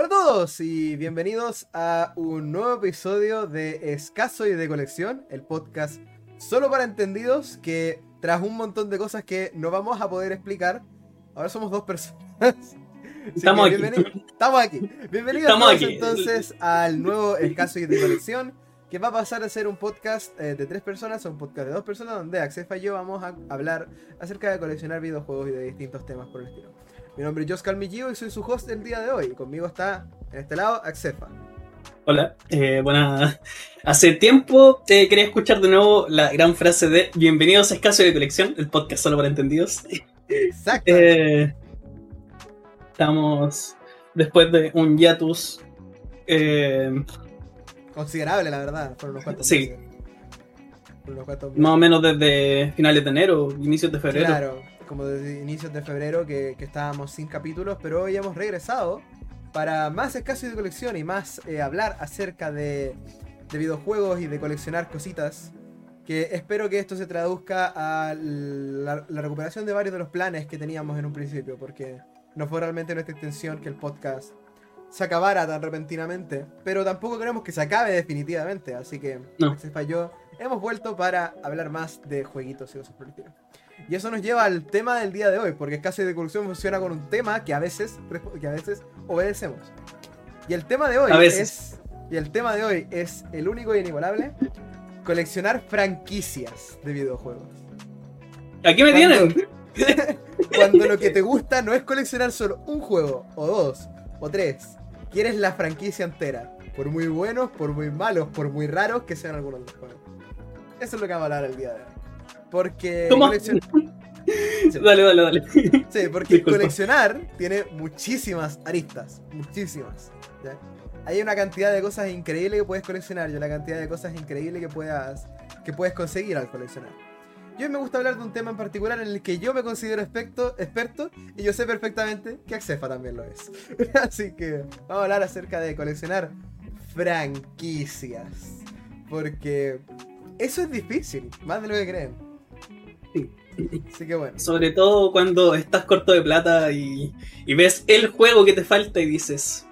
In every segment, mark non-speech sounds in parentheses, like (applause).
Hola a todos y bienvenidos a un nuevo episodio de Escaso y de Colección, el podcast solo para entendidos que tras un montón de cosas que no vamos a poder explicar, ahora somos dos personas. (laughs) Estamos aquí. Estamos aquí. Bienvenidos Estamos todos, aquí. entonces al nuevo Escaso y de Colección, que va a pasar a ser un podcast eh, de tres personas o un podcast de dos personas, donde Accefa y yo vamos a hablar acerca de coleccionar videojuegos y de distintos temas por el estilo. Mi nombre es Jos Calmillío y soy su host el día de hoy. Conmigo está, en este lado, Accefa. Hola, eh, buena. (laughs) Hace tiempo eh, quería escuchar de nuevo la gran frase de Bienvenidos a Escaso de Colección, el podcast solo para entendidos. Exacto. Eh, estamos después de un hiatus. eh, Considerable, la verdad. Fueron unos cuantos Sí. meses. Fueron unos cuantos meses. más o menos desde finales de enero, inicios de febrero. Claro, como desde inicios de febrero que, que estábamos sin capítulos, pero hoy hemos regresado para más escaso y de colección y más eh, hablar acerca de, de videojuegos y de coleccionar cositas. Que espero que esto se traduzca a la, la recuperación de varios de los planes que teníamos en un principio, porque no fue realmente nuestra intención que el podcast se acabara tan repentinamente, pero tampoco queremos que se acabe definitivamente, así que No. se falló. Hemos vuelto para hablar más de jueguitos y cosas por. Y eso nos lleva al tema del día de hoy, porque Escaso y de Colección funciona con un tema que a veces, que a veces obedecemos. Y el tema de hoy es. Y el tema de hoy es el único y inigualable. Coleccionar franquicias de videojuegos. Aquí me Cuando- tienen. (laughs) Cuando lo que te gusta no es coleccionar solo un juego, o dos, o tres. Quieres la franquicia entera. Por muy buenos, por muy malos, por muy raros que sean algunos de los juegos. Eso es lo que vamos a hablar el día de hoy. Porque coleccion- Sí. (laughs) Dale, dale, dale. Sí, porque Disculpa. coleccionar tiene muchísimas aristas. Muchísimas. ¿ya? Hay una cantidad de cosas increíbles que puedes coleccionar y una cantidad de cosas increíbles que puedas que puedes conseguir al coleccionar. Yo me gusta hablar de un tema en particular en el que yo me considero experto, experto y yo sé perfectamente que Accefa también lo es. (laughs) Así que vamos a hablar acerca de coleccionar franquicias. Porque eso es difícil, más de lo que creen. Sí. Así que bueno. Sobre todo cuando estás corto de plata y, y ves el juego que te falta y dices,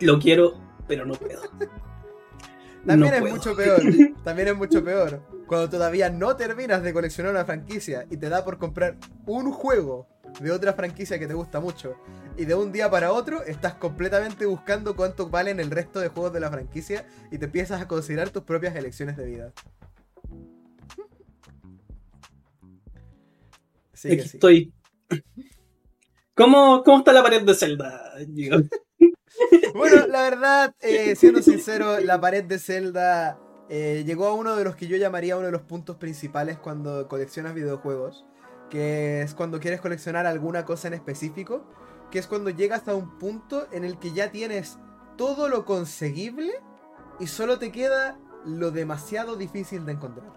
lo quiero, pero no puedo. (laughs) También No es puedo. mucho peor. (laughs) También es mucho peor. Cuando todavía no terminas de coleccionar una franquicia y te da por comprar un juego de otra franquicia que te gusta mucho. Y de un día para otro estás completamente buscando cuánto valen el resto de juegos de la franquicia y te empiezas a considerar tus propias elecciones de vida. Aquí estoy. ¿Cómo, ¿Cómo está la pared de Zelda? (laughs) Bueno, la verdad, eh, (laughs) siendo sincero, la pared de Zelda eh, llegó a uno de los que yo llamaría uno de los puntos principales cuando coleccionas videojuegos, que es cuando quieres coleccionar alguna cosa en específico, que es cuando llegas a un punto en el que ya tienes todo lo conseguible y solo te queda lo demasiado difícil de encontrar.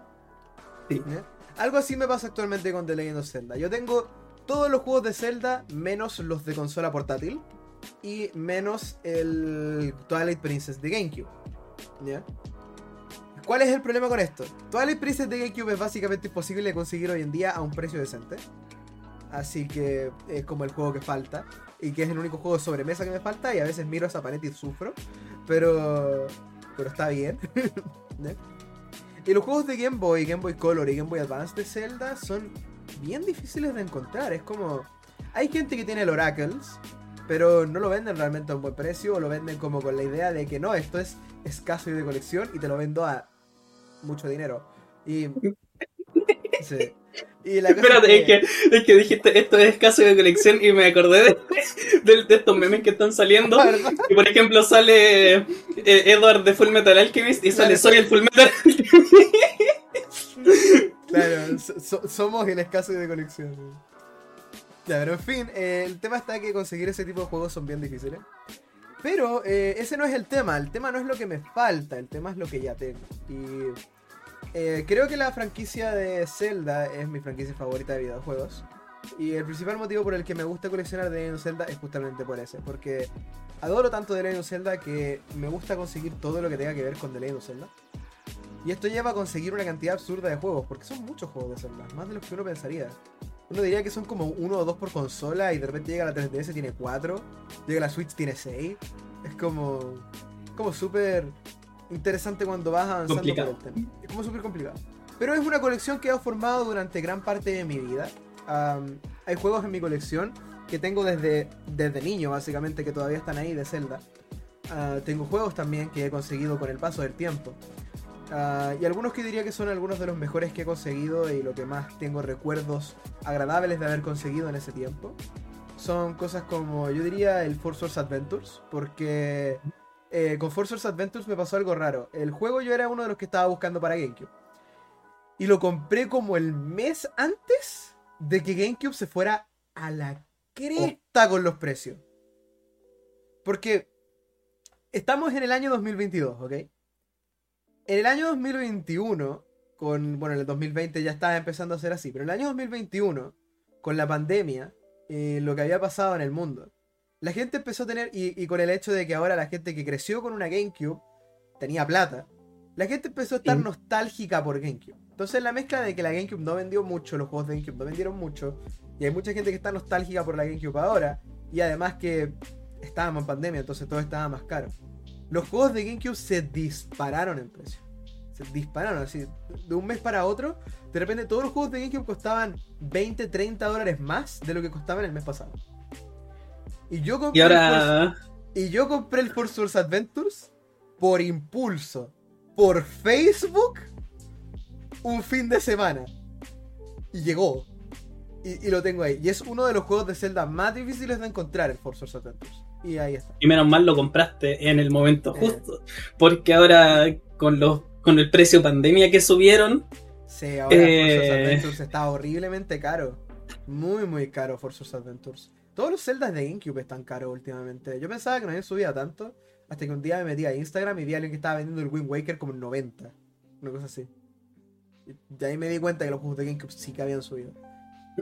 Sí. Algo así me pasa actualmente con The Legend of Zelda. Yo tengo todos los juegos de Zelda menos los de consola portátil y menos el Twilight Princess de GameCube. ¿Ya? ¿Cuál es el problema con esto? Twilight Princess de GameCube es básicamente imposible de conseguir hoy en día a un precio decente. Así que es como el juego que falta. Y que es el único juego de sobremesa que me falta. Y a veces miro esa pared y sufro. Pero. Pero está bien. (laughs) ¿Ya? Y los juegos de Game Boy, Game Boy Color y Game Boy Advance de Zelda son bien difíciles de encontrar. Es como. Hay gente que tiene el Oracles, pero no lo venden realmente a un buen precio. O lo venden como con la idea de que no, esto es escaso y de colección y te lo vendo a mucho dinero. Y. (laughs) Sí. Y la cosa Espérate, es es que, es que dijiste esto es escaso de colección y me acordé de, (laughs) de- de estos memes que están saliendo. ¿Verdad? Y por ejemplo sale eh, Edward de Full Metal Alchemist y sale Claro. Soy el Full Metal Claro, so- so- somos el escaso de colección. Ya, pero en fin, eh, el tema está que conseguir ese tipo de juegos son bien difíciles. Pero eh, ese no es el tema, el tema no es lo que me falta, el tema es lo que ya tengo. Y eh, creo que la franquicia de Zelda es mi franquicia favorita de videojuegos. Y el principal motivo por el que me gusta coleccionar de Legend Zelda es justamente por ese. Porque adoro tanto The Legend of Zelda que me gusta conseguir todo lo que tenga que ver con The Legend of Zelda. Y esto lleva a conseguir una cantidad absurda de juegos, porque son muchos juegos de Zelda, más de los que uno pensaría. uno diría que son como uno o dos por consola y de repente llega la 3DS tiene cuatro, llega la Switch tiene seis. Es como como súper interesante cuando vas avanzando Complicado. por el tema. Es como súper complicado. Pero es una colección que he formado durante gran parte de mi vida. Am, hay juegos en mi colección que tengo desde, desde niño, básicamente, que todavía están ahí de Zelda. Ah, tengo juegos también que he conseguido con el paso del tiempo. Ah, y algunos que diría que son algunos de los mejores que he conseguido y lo que más tengo recuerdos agradables de haber conseguido en ese tiempo. Son cosas como, yo diría, el Force Source Adventures, porque eh, con Force Adventures me pasó algo raro. El juego yo era uno de los que estaba buscando para GameCube. Y lo compré como el mes antes de que GameCube se fuera a la cresta con los precios. Porque estamos en el año 2022, ¿ok? En el año 2021, con, bueno, en el 2020 ya estaba empezando a ser así, pero en el año 2021, con la pandemia, eh, lo que había pasado en el mundo, la gente empezó a tener, y, y con el hecho de que ahora la gente que creció con una GameCube tenía plata, la gente empezó a estar Sí. nostálgica por GameCube. Entonces la mezcla de que la GameCube no vendió mucho, los juegos de GameCube no vendieron mucho, y hay mucha gente que está nostálgica por la GameCube ahora, y además que estábamos en pandemia, entonces todo estaba más caro. Los juegos de GameCube se dispararon en precio. Se dispararon así. De un mes para otro, de repente todos los juegos de GameCube costaban 20, 30 dólares más de lo que costaban el mes pasado. Y yo compré Y el y yo compré el Force Adventures por impulso, por Facebook, un fin de semana. Y llegó. Y, y lo tengo ahí. Y es uno de los juegos de Zelda más difíciles de encontrar, el Force Source Adventures. Y ahí está. Y menos mal lo compraste en el momento Eh. justo. Porque ahora con los con el precio pandemia que subieron, Sí, ahora Force Eh. Adventures está horriblemente caro. Muy, muy caro Force Adventures. Todos los Zeldas de GameCube están caros últimamente. Yo pensaba que no habían subido tanto. Hasta que un día me metí a Instagram y vi a alguien que estaba vendiendo el Wind Waker como en 90. Una cosa así. Y ahí me di cuenta que los juegos de GameCube sí que habían subido.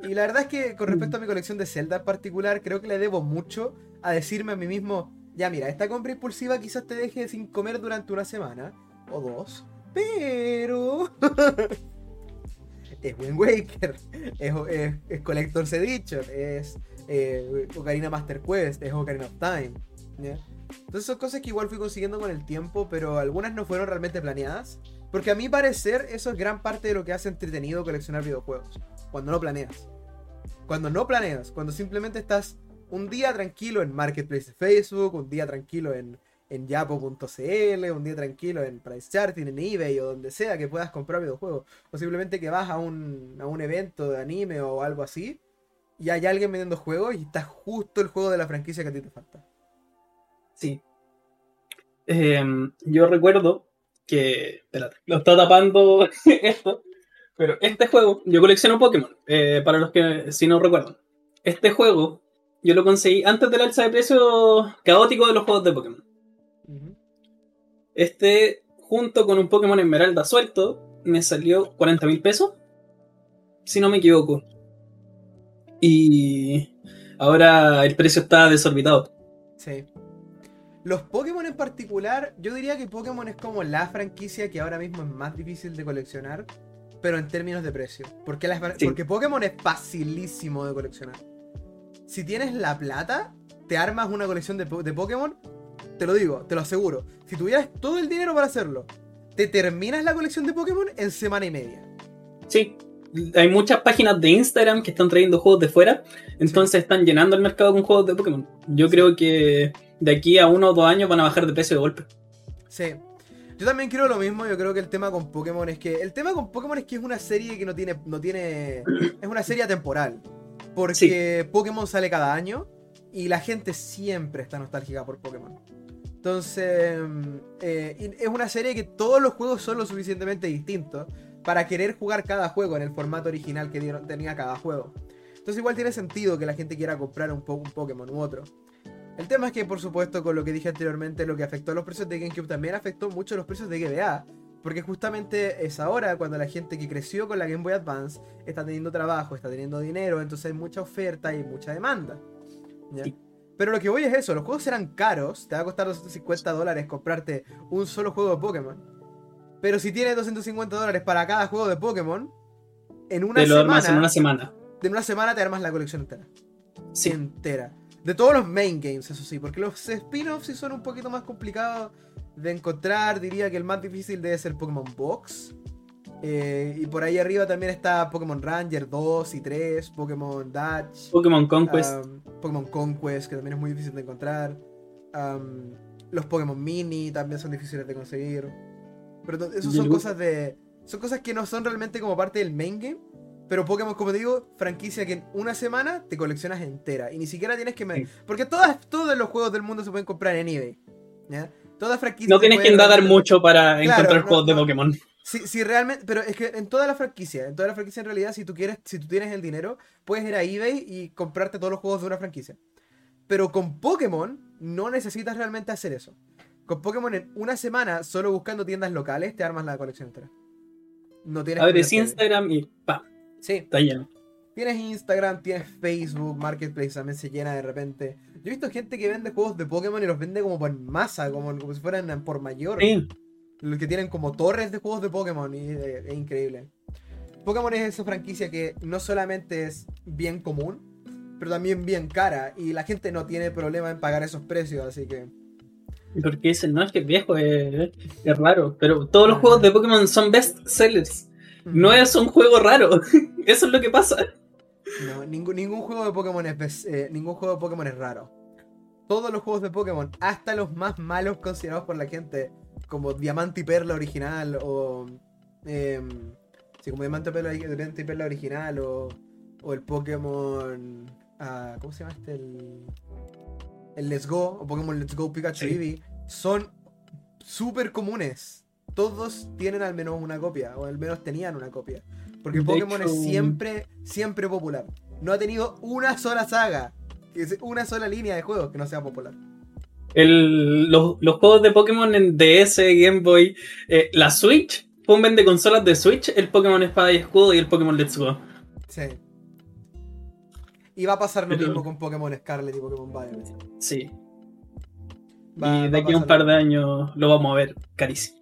Y la verdad es que con respecto a mi colección de Zelda en particular, creo que le debo mucho a decirme a mí mismo, ya mira, esta compra impulsiva quizás te deje sin comer durante una semana o dos, pero es Wind Waker, (laughs) es, es, es Collector's Edition, es eh, Ocarina Master Quest, es Ocarina of Time. ¿ya? Entonces son cosas que igual fui consiguiendo con el tiempo, pero algunas no fueron realmente planeadas. Porque a mi parecer eso es gran parte de lo que hace entretenido coleccionar videojuegos. Cuando no planeas. Cuando no planeas, cuando simplemente estás un día tranquilo en Marketplace de Facebook, un día tranquilo en, en yapo.cl, un día tranquilo en Price Charting, en eBay o donde sea que puedas comprar videojuegos. O simplemente que vas a un, a un evento de anime o algo así y hay alguien vendiendo juegos y está justo el juego de la franquicia que a ti te falta. sí. Em, yo recuerdo que. Espérate, lo está tapando (laughs) esto. Pero este juego, yo colecciono Pokémon. eh, para los que si no recuerdan. Este juego, yo lo conseguí antes del alza de precio caótico de los juegos de Pokémon. Este, junto con un Pokémon Esmeralda suelto, me salió 40 mil pesos. Si no me equivoco. Y ahora el precio está desorbitado. Sí. Los Pokémon en particular, yo diría que Pokémon es como la franquicia que ahora mismo es más difícil de coleccionar, pero en términos de precio. Porque, las- Sí. porque Pokémon es facilísimo de coleccionar. Si tienes la plata, te armas una colección de Pokémon, te lo digo, te lo aseguro. Si tuvieras todo el dinero para hacerlo, te terminas la colección de Pokémon en semana y media. Sí, hay muchas páginas de Instagram que están trayendo juegos de fuera, entonces están llenando el mercado con juegos de Pokémon. Yo creo que de aquí a uno o dos años van a bajar de precio de golpe. Sí. Yo también creo lo mismo, yo creo que el tema con Pokémon es que. El tema con Pokémon es que es una serie que no tiene. no tiene. (clears throat) Es una serie temporal. Porque Pokémon sale cada año. Y la gente siempre está nostálgica por Pokémon. Entonces. eh, es una serie que todos los juegos son lo suficientemente distintos. Para querer jugar cada juego en el formato original que dieron- tenía cada juego. Entonces igual tiene sentido que la gente quiera comprar un, un Pokémon u otro. El tema es que, por supuesto, con lo que dije anteriormente, lo que afectó a los precios de GameCube también afectó mucho los precios de GBA. Porque justamente es ahora cuando la gente que creció con la Game Boy Advance está teniendo trabajo, está teniendo dinero, entonces hay mucha oferta y mucha demanda. Pero lo que voy es eso, los juegos serán caros, te va a costar 250 dólares comprarte un solo juego de Pokémon. Pero si tienes 250 dólares para cada juego de Pokémon, en una Te lo armas semana en una semana. en una semana te armas la colección entera. Sí. Entera. De todos los main games, eso sí, porque los spin-offs sí son un poquito más complicados de encontrar. Diría que el más difícil debe ser Pokémon Box. Eh, y por ahí arriba también está Pokémon Ranger 2 y 3, Pokémon Dutch, Pokémon Conquest. um, Pokémon Conquest, que también es muy difícil de encontrar. um, los Pokémon Mini también son difíciles de conseguir. Pero eso son cosas de. Son cosas que no son realmente como parte del main game. Pero Pokémon, como te digo, franquicia que en una semana te coleccionas entera. Y ni siquiera tienes que. Sí. Porque todas, todos los juegos del mundo se pueden comprar en eBay. ¿ya? Todas franquicias. no tienes que realmente- mucho para Claro, encontrar no, juegos de. Pokémon. Si, si realmente, pero es que en toda la franquicia, en toda la franquicia en realidad, si tú quieres, si tú tienes el dinero, puedes ir a eBay y comprarte todos los juegos de una franquicia. Pero con Pokémon no necesitas realmente hacer eso. Con Pokémon en una semana, solo buscando tiendas locales, te armas la colección entera. No tienes que Abres Instagram y ¡pam! Sí, Está lleno. tienes Instagram, tienes Facebook, Marketplace también se llena de repente. Yo he visto gente que vende juegos de Pokémon y los vende como por masa, como, como si fueran por mayor. Sí. Los que tienen como torres de juegos de Pokémon y es increíble. Pokémon es esa franquicia que no solamente es bien común, pero también bien cara y la gente no tiene problema en pagar esos precios, así que... Porque dicen, no, es que es viejo, es, es raro. Pero todos los juegos de Pokémon son best sellers. No es un juego raro. (laughs) Eso es lo que pasa. No, ningún, ningún juego de Pokémon es eh, ningún juego de Pokémon es raro. Todos los juegos de Pokémon, hasta los más malos considerados por la gente, como Diamante y Perla original o em, sí, como Diamante y Perla, Diamante y Perla original o, o el Pokémon ah, ¿cómo se llama este? El, el Let's Go o Pokémon Let's Go Pikachu Sí. Eevee son súper comunes. Todos tienen al menos una copia, o al menos tenían una copia. Porque De Pokémon hecho- es siempre, siempre popular. No ha tenido una sola saga, una sola línea de juegos que no sea popular. El- los, los juegos de Pokémon en DS, Game Boy, eh, la Switch, pongan de consolas de Switch el Pokémon Espada y Escudo y el Pokémon Let's Go. Sí. Y va a pasar lo Pero- mismo con Pokémon Scarlet y Pokémon Violet. Sí. Va- y de aquí a un par de años lo vamos a ver carísimo.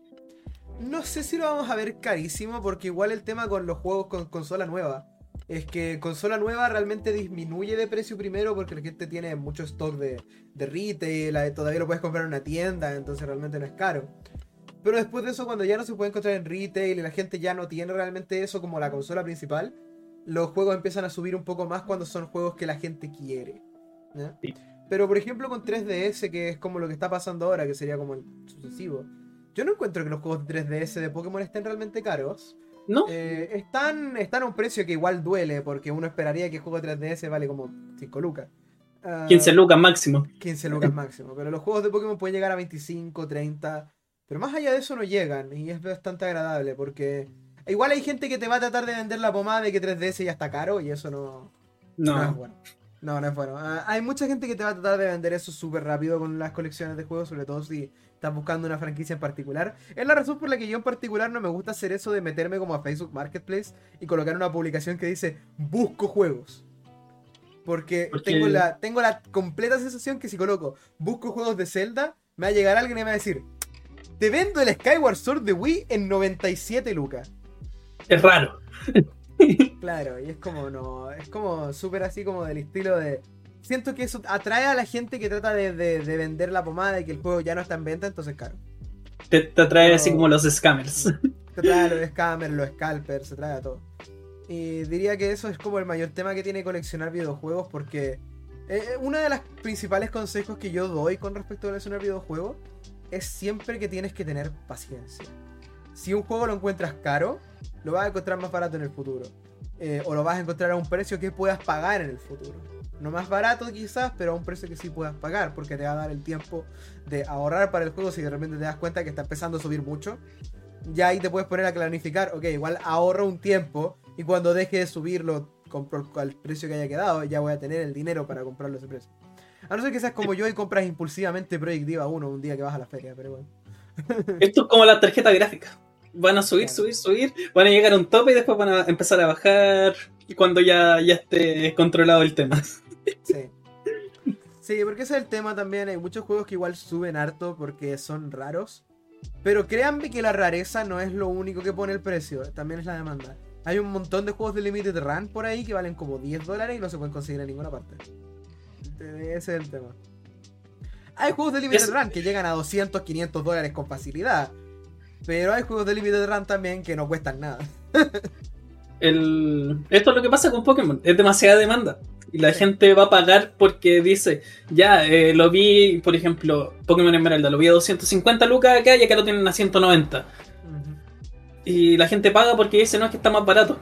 No sé si lo vamos a ver carísimo, porque igual el tema con los juegos con consola nueva es que consola nueva realmente disminuye de precio primero porque la gente tiene mucho stock de, de retail, eh, todavía lo puedes comprar en una tienda, entonces realmente no es caro. Pero después de eso, cuando ya no se puede encontrar en retail y la gente ya no tiene realmente eso como la consola principal, los juegos empiezan a subir un poco más cuando son juegos que la gente quiere. Pero por ejemplo con 3DS, que es como lo que está pasando ahora, que sería como el sucesivo, yo no encuentro que los juegos de 3DS de Pokémon estén realmente caros. ¿No? Eh, están, están a un precio que igual duele, porque uno esperaría que el juego de 3DS vale como 5 lucas. Ah, 15 lucas máximo. 15 lucas máximo. Pero los juegos de Pokémon pueden llegar a 25, 30. Pero más allá de eso no llegan. Y es bastante agradable porque. Igual hay gente que te va a tratar de vender la pomada de que 3DS ya está caro y eso no, no es No. bueno. No, no es bueno. Ah, hay mucha gente que te va a tratar de vender eso súper rápido con las colecciones de juegos, sobre todo si estás buscando una franquicia en particular. Es la razón por la que yo en particular no me gusta hacer eso de meterme como a Facebook Marketplace y colocar una publicación que dice busco juegos. Porque, Porque- Tengo, la, tengo la completa sensación que si coloco busco juegos de Zelda, me va a llegar alguien y me va a decir, te vendo el Skyward Sword de Wii en 97 lucas. Es raro. (laughs) Claro, y es como no, es como súper así como del estilo de... Siento que eso atrae a la gente que trata de, de- de vender la pomada y que el juego ya no está en venta, entonces claro. Te, te atrae así como los scammers. (laughs) Te trae a los (laughs) scammers, los scalpers, se trae a todo. Y diría que eso es como el mayor tema que tiene coleccionar videojuegos porque eh, uno de los principales consejos que yo doy con respecto a coleccionar videojuegos es siempre que tienes que tener paciencia. Si un juego lo encuentras caro, lo vas a encontrar más barato en el futuro. Eh, o lo vas a encontrar a un precio que puedas pagar en el futuro. No más barato quizás, pero a un precio que sí puedas pagar, porque te va a dar el tiempo de ahorrar para el juego si de repente te das cuenta que está empezando a subir mucho. Ya ahí te puedes poner a planificar, ok, igual ahorro un tiempo y cuando deje de subirlo compro al precio que haya quedado, ya voy a tener el dinero para comprarlo a ese precio. A no ser que seas como yo y compras impulsivamente Project Diva 1 un día que vas a la feria, pero bueno. Esto es como la tarjeta gráfica. Van a subir, subir, subir, van a llegar a un tope y después van a empezar a bajar cuando ya, ya esté controlado el tema. Sí. Sí, porque ese es el tema también. Hay muchos juegos que igual suben harto porque son raros. Pero créanme que la rareza no es lo único que pone el precio, también es la demanda. Hay un montón de juegos de Limited Run por ahí que valen como 10 dólares y no se pueden conseguir en ninguna parte. Ese es el tema. Hay juegos de Limited Es- Run que llegan a 200, 500 dólares con facilidad. Pero hay juegos de Limited Run también que no cuestan nada. El... Esto es lo que pasa con Pokémon, es demasiada demanda. Y la Sí. gente va a pagar porque dice, ya, eh, lo vi, por ejemplo, Pokémon Esmeralda, lo vi a 250 lucas acá y acá lo tienen a 190. Y la gente paga porque dice, no, es que está más barato.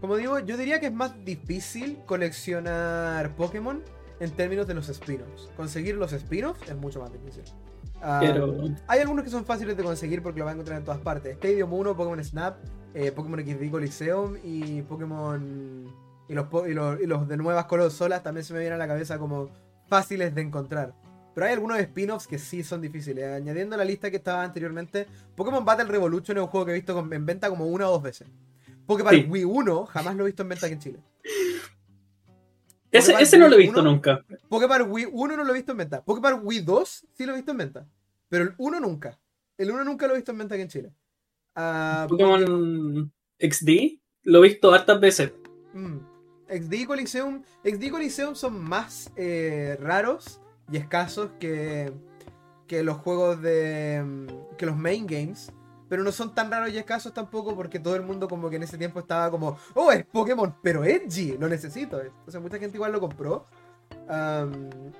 Como digo, yo diría que es más difícil coleccionar Pokémon en términos de los spin-offs. Conseguir los spin-offs es mucho más difícil. Ah, Pero Hay algunos que son fáciles de conseguir porque lo vas a encontrar en todas partes. Stadium 1, Pokémon Snap, eh, Pokémon XD Coliseum y Pokémon... Y los, y, los, y los de nuevas consolas también se me vienen a la cabeza como fáciles de encontrar. Pero hay algunos spin-offs que sí son difíciles. Añadiendo a la lista que estaba anteriormente, Pokémon Battle Revolution es un juego que he visto en venta como una o dos veces. Pokémon Sí. Wii 1 jamás lo he visto en venta aquí en Chile. (laughs) ese, ese no lo he visto 1, nunca. Pokémon Wii 1 no lo he visto en venta. Pokémon Wii 2 sí lo he visto en venta. Pero el 1 nunca. El 1 nunca lo he visto en venta aquí en Chile. Ah, Pokémon XD lo he visto hartas veces. mm, XD y Coliseum. XD y Coliseum son más eh, raros y escasos que, que los juegos de. mm, que los main games. Pero no son tan raros y escasos tampoco porque todo el mundo como que en ese tiempo estaba como, oh, es Pokémon, pero edgy, lo necesito. Entonces mucha gente igual lo compró.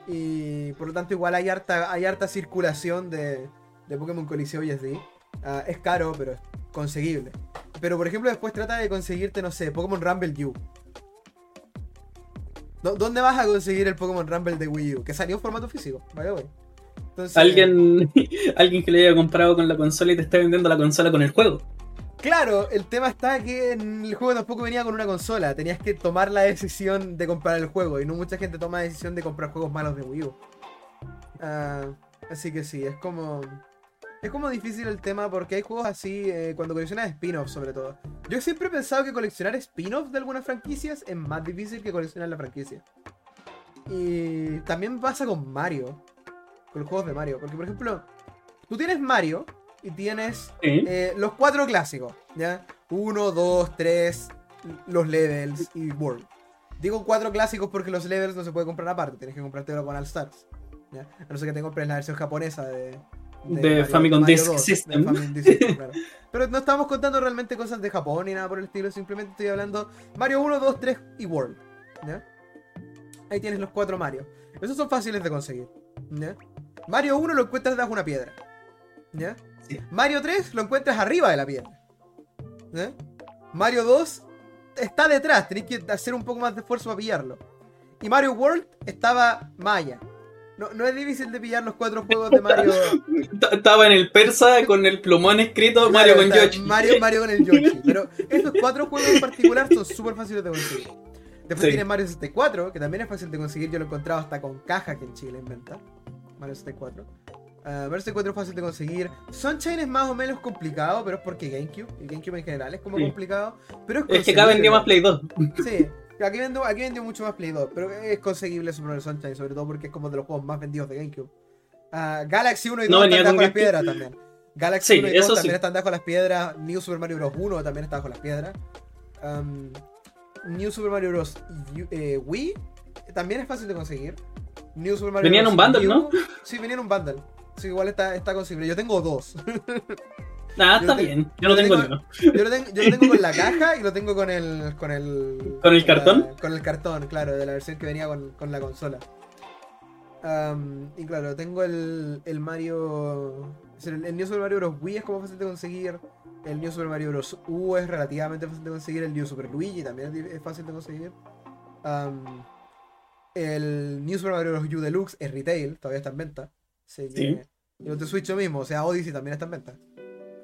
Y por lo tanto igual hay harta, hay harta circulación de, de Pokémon Coliseo y SD. Ah, es caro, pero es conseguible. Pero por ejemplo después trata de conseguirte, no sé, Pokémon Rumble U. ¿Dó- ¿Dónde vas a conseguir el Pokémon Rumble de Wii U? Que salió en formato físico, by the way. Entonces, Alguien, (laughs) alguien que le haya comprado con la consola y te está vendiendo la consola con el juego. Claro, el tema está que en el juego tampoco venía con una consola. Tenías que tomar la decisión de comprar el juego. Y no mucha gente toma la decisión de comprar juegos malos de Wii U. Ah, así que sí, es como. Es como difícil el tema porque hay juegos así eh, cuando coleccionas spin-offs, sobre todo. Yo siempre he pensado que coleccionar spin-offs de algunas franquicias es más difícil que coleccionar la franquicia. Y también pasa con Mario. Con los juegos de Mario. Porque, por ejemplo, tú tienes Mario y tienes Sí. eh, los cuatro clásicos, ¿ya? Uno, dos, tres, los levels y World. Digo cuatro clásicos porque los levels no se puede comprar aparte, tienes que comprártelo con All Stars. ¿ya? A no ser que te compres la versión japonesa de, De Famicom Disk de System. Famicom Disk System, (laughs) claro. Pero no estamos contando realmente cosas de Japón ni nada por el estilo, simplemente estoy hablando Mario 1, 2, 3 y World. ¿ya? Ahí tienes los cuatro Mario. Esos son fáciles de conseguir. ¿ya? Mario 1 lo encuentras debajo de una piedra. ¿ya? Sí. Mario 3 lo encuentras arriba de la piedra. ¿ya? Mario 2 está detrás, tenéis que hacer un poco más de esfuerzo para pillarlo. Y Mario World estaba Maya. No, no es difícil de pillar los cuatro juegos de Mario. (laughs) Estaba en el persa con el plumón escrito Mario Claro, con Yoshi. Mario, Mario con el Yoshi. Pero estos cuatro juegos en particular son súper fáciles de conseguir. Después Sí. tienes Mario 64, que también es fácil de conseguir. Yo lo he encontrado hasta con caja aquí en Chile en venta. Mario 64. Ah, Mario 64 es fácil de conseguir. Sunshine es más o menos complicado, pero es porque GameCube. Y GameCube en general es como Sí. complicado. Pero es, Es que acá vendió más Play 2. Sí, aquí vendió, aquí vendió mucho más Play 2, pero es conseguible Super Mario Sunshine, sobre todo porque es como de los juegos más vendidos de GameCube. Ah, Galaxy 1 y 2 No están de las piedras también. Galaxy Sí, 1 y 2 eso también sí. están debajo de las piedras. New Super Mario Bros. 1 también está bajo las piedras. Um, New Super Mario Bros. Eh, Wii también es fácil de conseguir. New Super Mario Venía en Bros. un bundle, ¿no? Sí, venía en un bundle. Sí, igual está, está conseguible. Yo tengo dos. (laughs) Ah, está bien. Yo no yo tengo tengo-. Yo lo, tengo, yo lo tengo con la (laughs) caja y lo tengo con el. ¿Con el, ¿Con el cartón? con el cartón, claro, de la versión que venía con, con la consola. Y claro, tengo el, el Mario. El, el New Super Mario Bros. Wii es como fácil de conseguir. El New Super Mario Bros. U es relativamente fácil de conseguir. El New Super Luigi también es, fácil de conseguir. Am, el New Super Mario Bros. U Deluxe es retail, todavía está en venta. Así que- Sí. Y los de Switch lo mismo, o sea, Odyssey también está en venta.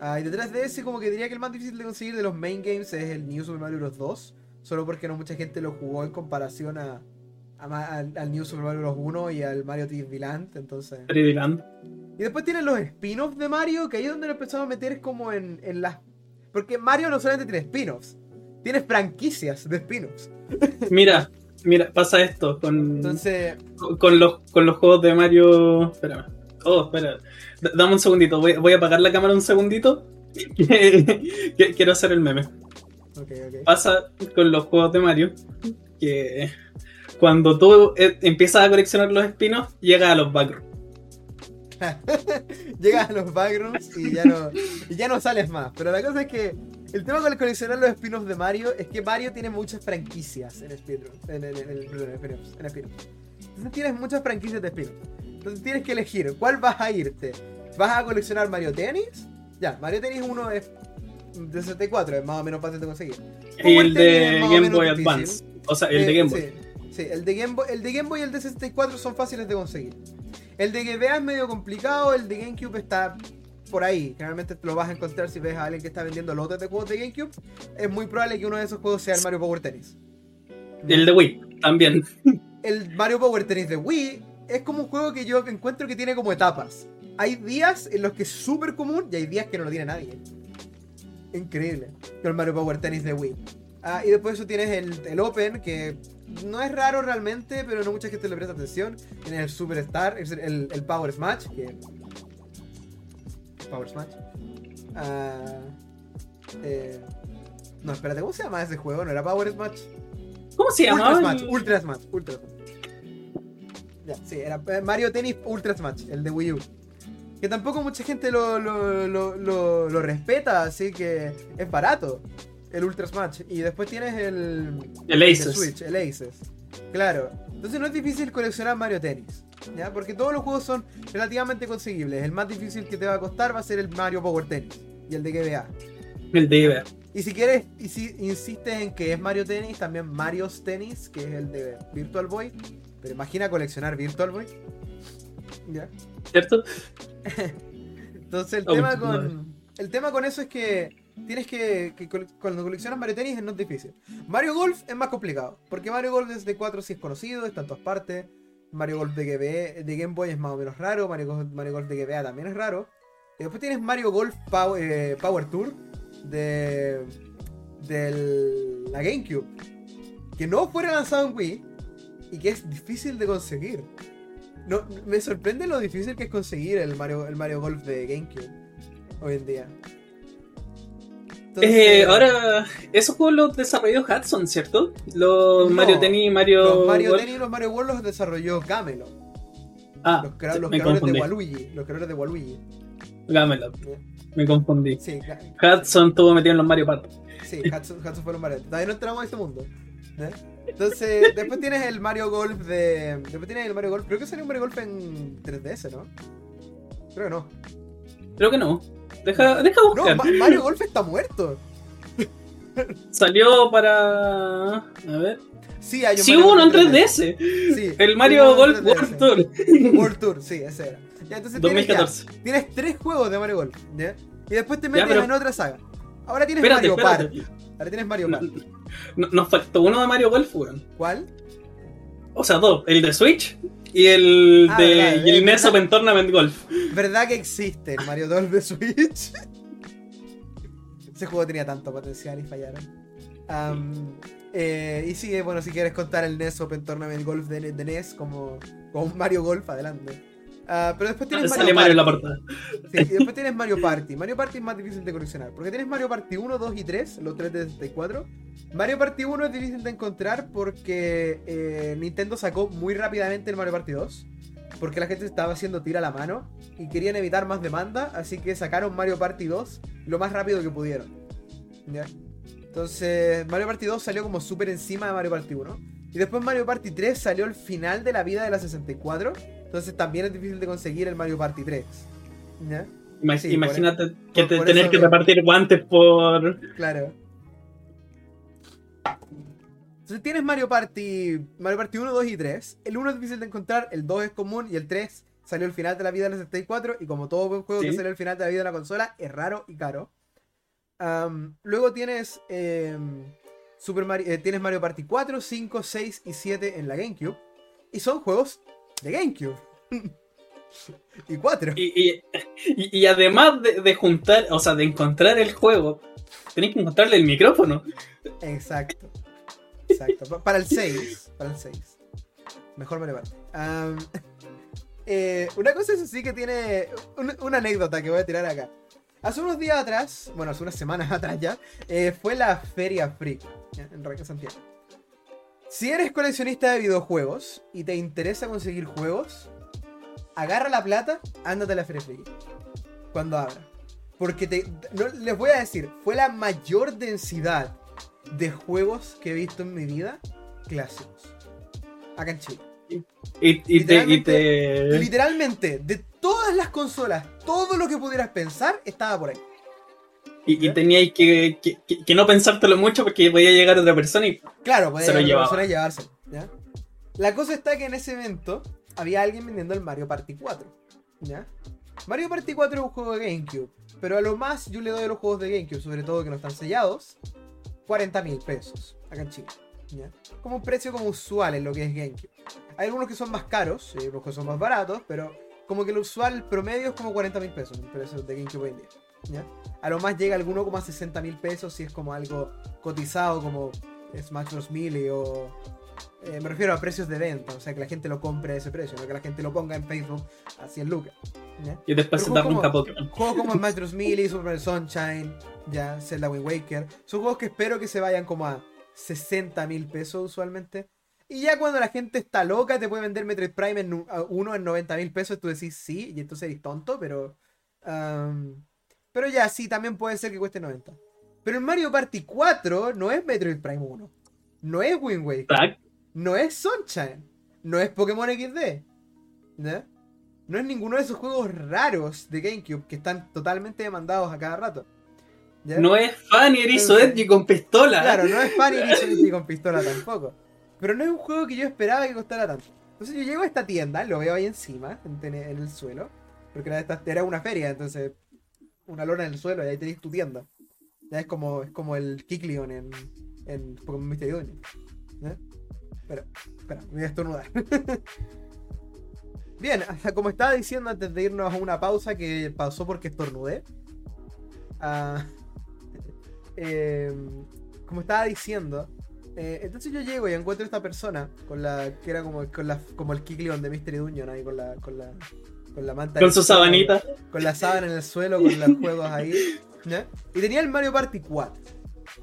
Ah, y detrás de ese, como que diría que el más difícil de conseguir de los main games es el New Super Mario Bros. 2. Solo porque no mucha gente lo jugó en comparación a, al, New Super Mario Bros. 1 y al Mario 3D Land. Entonces. 3D Land. Y después tienen los spin-offs de Mario, que ahí es donde lo empezamos a meter es como en, en las. Porque Mario no solamente tiene spin-offs, tiene franquicias de spin-offs. Mira, mira, pasa esto con, Entonces, con, con los, con los juegos de Mario. Espérame. Oh, espera. D- dame un segundito. Voy, voy a apagar la cámara un segundito. (laughs) Quiero hacer el meme. Pasa con los juegos de Mario que cuando tú eh, empiezas a coleccionar los espinos, llegas a los backrooms. (laughs) llegas a los backrooms y ya no, y ya no sales más. Pero la cosa es que el tema con el coleccionar los espinos de Mario es que Mario tiene muchas franquicias en Speedrun. En, en, en, en Entonces tienes muchas franquicias de espinos. Entonces tienes que elegir cuál vas a irte. ¿Vas a coleccionar Mario Tennis? Ya, Mario Tennis 1 es de 64, es más o menos fácil de conseguir. Y el de Game Boy Advance. O sea, el de Game Boy. Sí, el, de Game Boy, el de Game Boy y el de 64 son fáciles de conseguir. El de GBA es medio complicado, el de GameCube está por ahí. Generalmente lo vas a encontrar si ves a alguien que está vendiendo lotes de juegos de GameCube. Es muy probable que uno de esos juegos sea el Mario Power Tennis. El de Wii, también. (laughs) El Mario Power Tennis de Wii es como un juego que yo encuentro que tiene como etapas. Hay días en los que es súper común y hay días que no lo tiene nadie. Increíble. Con el Mario Power Tennis de Wii. Ah, y después eso tienes el, el, Open, que no es raro realmente, pero no mucha gente le presta atención. Tienes el Superstar, el, el Power Smash, que... Power Smash. Ah, eh, no, espérate, ¿cómo se llama ese juego? ¿No era Power Smash? ¿Cómo se llama? Ultra Smash, Ultra Smash, Ultra Smash. Ya, sí, era eh, Mario Tennis Ultra Smash, el de Wii U. Que tampoco mucha gente lo, lo, lo, lo, respeta, así que es barato el Ultra Smash. Y después tienes el, el Aces. Switch, el Aces. Claro. Entonces no es difícil coleccionar Mario Tennis. ¿Ya? Porque todos los juegos son relativamente conseguibles. El más difícil que te va a costar va a ser el Mario Power Tennis y el de GBA. El de GBA. Y si quieres, y si insistes en que es Mario Tennis, también Mario's Tennis, que es el de Virtual Boy, pero imagina coleccionar Virtual Boy. ¿Ya? ¿Cierto? Entonces el tema con. El tema con eso es que tienes que, cuando coleccionas Mario Tennis no es difícil. Mario Golf es más complicado, porque Mario Golf desde 4 sí es conocido, está en todas partes. Mario Golf de, GB, de Game Boy es más o menos raro, Mario Golf, Mario Golf de GBA también es raro. Y después tienes Mario Golf Power, eh, Power Tour de, de la GameCube, que no fue lanzado en Wii, y que es difícil de conseguir. No, me sorprende lo difícil que es conseguir el Mario, el Mario Golf de GameCube hoy en día. Eh, ahora, esos juegos los desarrolló Hudson, ¿cierto? Los Mario Tennis y Mario. Los Mario Tennis y los Mario World los desarrolló Camelot. Ah, los, creadores de Waluigi. Los creadores de Waluigi. Camelot. Me confundí. Sí, Hudson estuvo metido en los Mario Party. Sí, (laughs) Hudson, Hudson fue los Mario. Todavía no entramos a este mundo. ¿eh? Entonces, (laughs) después tienes el Mario Golf de. Después tienes el Mario Golf. Creo que salió un Mario Golf en 3DS, ¿no? Creo que no. Creo que no. Deja, deja buscar. No, Mario Golf está muerto. Salió para. A ver. Sí, hay un sí hubo uno en 3DS. Sí, el Mario Golf World Tour. World Tour, sí, ese era. Ya, entonces 2014. Tienes, tienes, tres juegos de Mario Golf. ¿ya? Y después te metes en otra saga. Ahora tienes Mario Party. Ahora tienes Mario Party. nos faltó uno de Mario Golf, weón. ¿Cuál? O sea, dos. El de Switch y el ah, de y el NES Open Tournament Golf. ¿Verdad que existe el Mario Golf de Switch? Ese juego tenía tanto potencial y fallaron. eh, y sí, bueno, si quieres contar el NES Open Tournament Golf de, de NES como, como Mario Golf, adelante. Uh, pero después tienes Mario, Mario, Party. la sí, y después tienes Mario Party. Mario Party es más difícil de coleccionar. Porque tienes Mario Party 1, 2 y 3, los 3 de 64. Mario Party 1 es difícil de encontrar porque eh, Nintendo sacó muy rápidamente el Mario Party 2. Porque la gente estaba haciendo tira a la mano y querían evitar más demanda. Así que sacaron Mario Party 2 lo más rápido que pudieron. ¿Ya? Entonces, Mario Party 2 salió como súper encima de Mario Party 1. Y después Mario Party 3 salió al final de la vida de la 64. Entonces también es difícil de conseguir el Mario Party 3. ¿Ya? Imagínate que tener que repartir guantes por. Claro. Entonces tienes Mario Party, Mario Party 1, 2 y 3. El 1 es difícil de encontrar, el 2 es común y el 3 salió al final de la vida de la 64. Y como todo buen juego que salió al final de la vida de la consola, es raro y caro. luego tienes em, Super Mario, eh, tienes Mario Party 4, 5, 6 y 7 en la GameCube. Y son juegos de GameCube. (laughs) y 4. Y, y, además de, juntar, o sea, de encontrar el juego, tenéis que encontrarle el micrófono. Exacto. Exacto. Para el 6. Para el 6. Mejor Mario Party. (laughs) Eh, una cosa es así que tiene. Una, anécdota que voy a tirar acá. Hace unos días atrás, bueno, hace unas semanas (laughs) atrás ya, eh, fue la Feria Freak en Santiago. Si eres coleccionista de videojuegos y te interesa conseguir juegos, agarra la plata, ándate a la Feria Freak. Cuando abra. Porque te, les voy a decir, fue la mayor densidad de juegos que he visto en mi vida clásicos. Acá en Chile. Y, literalmente, literalmente, de todas las consolas, todo lo que pudieras pensar estaba por ahí. Y, teníais que, que, no pensártelo mucho porque podía llegar otra persona y claro, podía se llegar otra persona y llevarse. La cosa está que en ese evento había alguien vendiendo el Mario Party 4. ¿ya? Mario Party 4 es un juego de GameCube, pero a lo más yo le doy a los juegos de GameCube, sobre todo que no están sellados, 40 mil pesos acá en Chile. Como un precio como usual en lo que es GameCube. Hay algunos que son más caros, y otros que son más baratos, pero como que lo usual promedio es como 40 mil pesos en precio de GameCube hoy en día. A lo más llega alguno como a 60 mil pesos si es como algo cotizado como Smash Bros. Melee o... Eh, me refiero a precios de venta, o sea que la gente lo compre a ese precio, no que la gente lo ponga en Facebook a 100 lucas. Y después se da un Pokémon. Juegos como (laughs) Smash Bros. Melee, Super Sunshine, ya, Zelda Wind Waker, son juegos que espero que se vayan como a 60 mil pesos usualmente. Y ya cuando la gente está loca, te puede vender Metroid Prime en uno en 90 mil pesos. Tú decís sí, y entonces eres tonto, pero. Pero ya, sí, también puede ser que cueste 90. Pero el Mario Party 4 no es Metroid Prime 1. No es Wind Waker. No es Sunshine. No es Pokémon XD. ¿no? no es ninguno de esos juegos raros de GameCube que están totalmente demandados a cada rato. No es Fanny Erizo Edgy con pistola. Claro, no es Fanny (laughs) Erizo Edgy con pistola tampoco. Pero no es un juego que yo esperaba que costara tanto. Entonces yo llego a esta tienda, lo veo ahí encima, en, el suelo. Porque era, una feria, entonces una lona en el suelo y ahí tenéis tu tienda. Ya es como, es como el Kiklion en, en Pokémon Mystery Dungeon. Espera, espera, me voy a estornudar. (laughs) Bien, como estaba diciendo antes de irnos a una pausa que pasó porque estornudé. Ah, (laughs) Em, como estaba diciendo, eh, entonces yo llego y encuentro a esta persona con la que era como, con la, como el Kiklion de Mystery Dungeon ahí con la, con la, con la manta. Con su sabanita. Con, la sábana en el suelo, con los juegos ahí. Y tenía el Mario Party 4.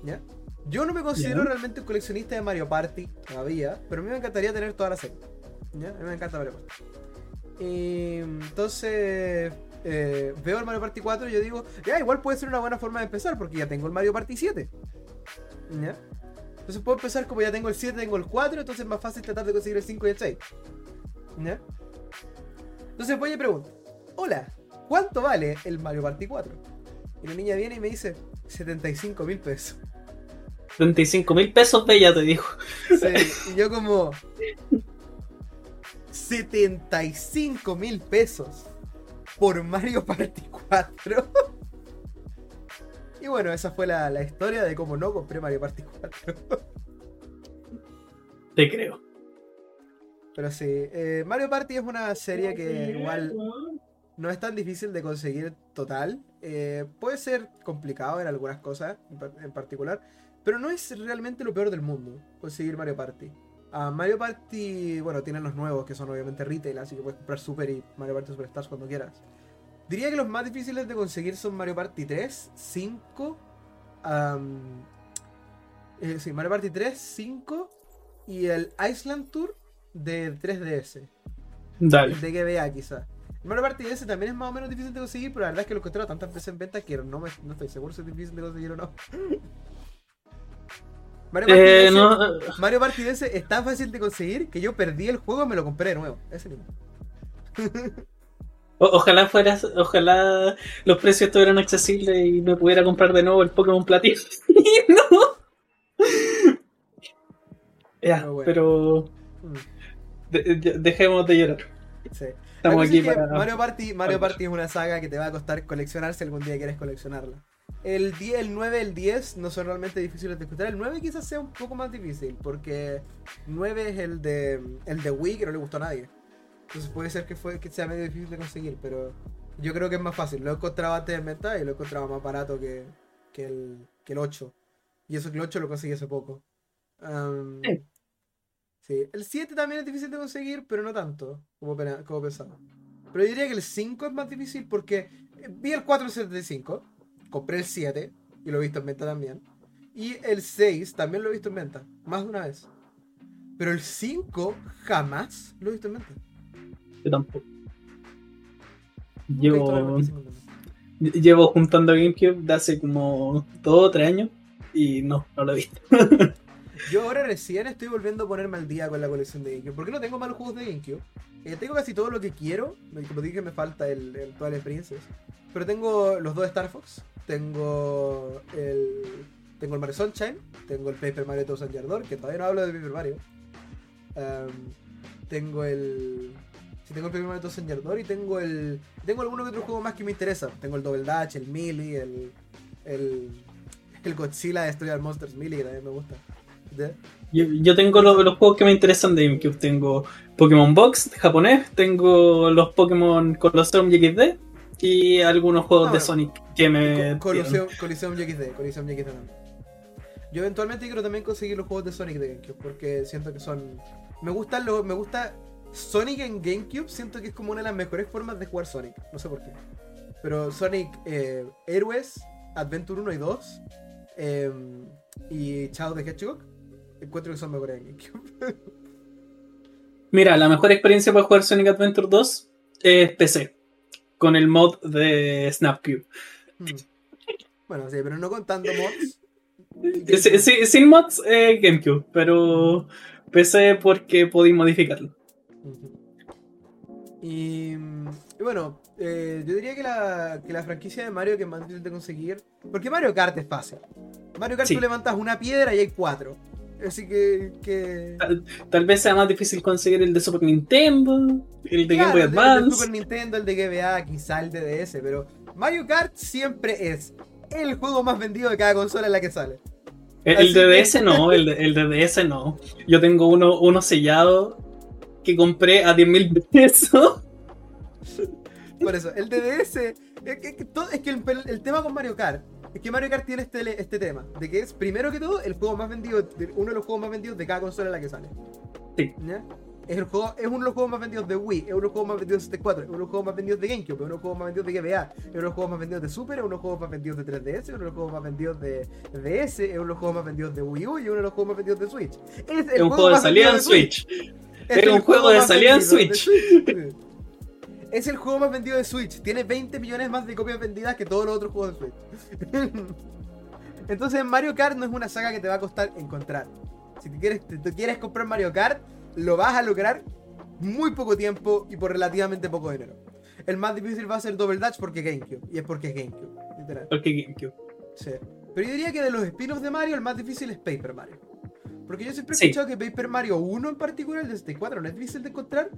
¿ya? Yo no me considero realmente un coleccionista de Mario Party todavía, pero a mí me encantaría tener toda la serie. ¿ya? A mí me encanta Mario Party. Y entonces eh, veo el Mario Party 4 y yo digo, ya, igual puede ser una buena forma de empezar porque ya tengo el Mario Party 7. ¿Ya? Entonces puedo empezar como ya tengo el 7, tengo el 4, entonces es más fácil tratar de conseguir el 5 y el 6. ¿Ya? Entonces voy y pregunto, hola, ¿cuánto vale el Mario Party 4? Y la niña viene y me dice, 75 mil pesos. 75 mil pesos, bella, te dijo. Sí, y yo como... 75 mil pesos por Mario Party 4. y bueno, esa fue la, historia de cómo no compré Mario Party 4. Te creo. Pero sí, eh, Mario Party es una serie que igual no es tan difícil de conseguir total. Eh, puede ser complicado en algunas cosas en particular, pero no es realmente lo peor del mundo conseguir Mario Party. Ah, Mario Party, bueno, tienen los nuevos que son obviamente retail, así que puedes comprar Super y Mario Party Superstars cuando quieras. Diría que los más difíciles de conseguir son Mario Party 3, 5. Eh, sí, Mario Party 3, 5 y el Island Tour de 3DS. Dale. De GBA quizás. Mario Party DS también es más o menos difícil de conseguir, pero la verdad es que lo encontré tantas veces en venta que no, me, no estoy seguro si es difícil de conseguir o no. Eh, (laughs) Mario Party, DS, es tan fácil de conseguir que yo perdí el juego y me lo compré de nuevo. Ese mismo. ojalá fuera, ojalá los precios estuvieran accesibles y me pudiera comprar de nuevo el Pokémon Platino. (laughs) no. ya, pero mm. Dejemos de llorar. Sí. Estamos aquí para... Mario Party, Mario Party es una saga que te va a costar coleccionar si algún día quieres coleccionarla. El, 10, el 9 el 10 no son realmente difíciles de escuchar. El 9 quizás sea un poco más difícil, porque 9 es el de, el de Wii que no le gustó a nadie. Entonces puede ser que, fue, que sea medio difícil de conseguir, pero yo creo que es más fácil. Lo he encontrado antes en venta y lo he encontrado más barato que, que, el, que el 8. Y eso que el 8 lo conseguí hace poco. sí. El 7 también es difícil de conseguir, pero no tanto como, como pensaba. Pero yo diría que el 5 es más difícil porque vi el 475, compré el 7 y lo he visto en venta también. Y el 6 también lo he visto en venta, más de una vez. Pero el 5 jamás lo he visto en venta. Yo tampoco. Llevo, el 5 en venta. llevo juntando GameCube de hace como 2 o 3 años y no, no lo he visto. (laughs) Yo ahora recién estoy volviendo a ponerme al día con la colección de GameCube. Porque no tengo malos juegos de GameCube. Eh, tengo casi todo lo que quiero. Como dije, me falta el, el Twilight Princess. Pero tengo los dos Star Fox. Tengo el. Tengo el Mario Sunshine. Tengo el Paper Mario Thousand Year Door, Que todavía no hablo de Paper Mario. Em, tengo el. Sí, tengo el Paper Mario Thousand Year Door y tengo el. Tengo alguno que otro juego más que me interesa. Tengo el Double Dash, el Melee, el. El. El Godzilla Destroyer Monsters Melee, que también me gusta. Yo, yo tengo lo- los juegos que me interesan de GameCube. Tengo Pokémon Box japonés, tengo los Pokémon Colosseum XD y algunos juegos Ah, de bueno. Sonic que me. Co- Coliseum, Coliseum XD, Coliseum XD también. Yo eventualmente quiero también conseguir los juegos de Sonic de GameCube porque siento que son. Me gustan los. Me gusta. Sonic en GameCube siento que es como una de las mejores formas de jugar Sonic. No sé por qué. Pero Sonic eh, Heroes, Adventure 1 y 2 eh, y Chao de Hedgehog encuentro que son mejores en GameCube. Mira, la mejor experiencia para jugar Sonic Adventure 2 es PC, con el mod de Snapcube. Hmm. Bueno, sí, pero no contando mods. Sí, sí, sin mods, eh, GameCube, pero PC porque podéis modificarlo. Y, y bueno, eh, yo diría que la, que la franquicia de Mario que más difícil de conseguir. Porque Mario Kart es fácil. Mario Kart Sí. tú levantas una piedra y hay cuatro. Así que. que Tal vez sea más difícil conseguir el de Super Nintendo, el de Claro, Game Boy el de- el de Advance. Super Nintendo, el de GBA, quizá el de DS, pero Mario Kart siempre es el juego más vendido de cada consola en la que sale. El, Así el de que- DS no, el el de DS no. Yo tengo uno, uno sellado que compré a 10 mil pesos. Por eso, el de DS. Es que, es que el, el tema con Mario Kart es que Mario Kart tiene este, este tema: de que es primero que todo el juego más vendido, de- uno de los juegos más vendidos de cada consola en la que sale. Sí. ¿Ya? Es, el juego, es uno de los juegos más vendidos de Wii, es uno de los juegos más vendidos de 64, es uno de los juegos más vendidos de GameCube, es uno de los juegos más vendidos de GBA, es uno de los juegos más vendidos de Super, es uno de los juegos más vendidos de 3DS, es uno de los juegos más vendidos de DS, es uno de los juegos más vendidos de Wii U y uno de los juegos más vendidos de Switch. Es, el Es un juego de más salida en Switch. es Era el un juego de más salida en de Switch. Es el juego más vendido de Switch. Tiene 20 millones más de copias vendidas que todos los otros juegos de Switch. (laughs) Entonces Mario Kart no es una saga que te va a costar encontrar. Si te quieres, te, te quieres comprar Mario Kart, lo vas a lograr muy poco tiempo y por relativamente poco dinero. El más difícil va a ser Double Dash porque GameCube. Y es porque es GameCube. Literal. Porque GameCube. Sí. Pero yo diría que de los spin-offs de Mario, el más difícil es Paper Mario. Porque yo siempre he Sí. escuchado que Paper Mario 1 en particular, el de 64, no es difícil de encontrar.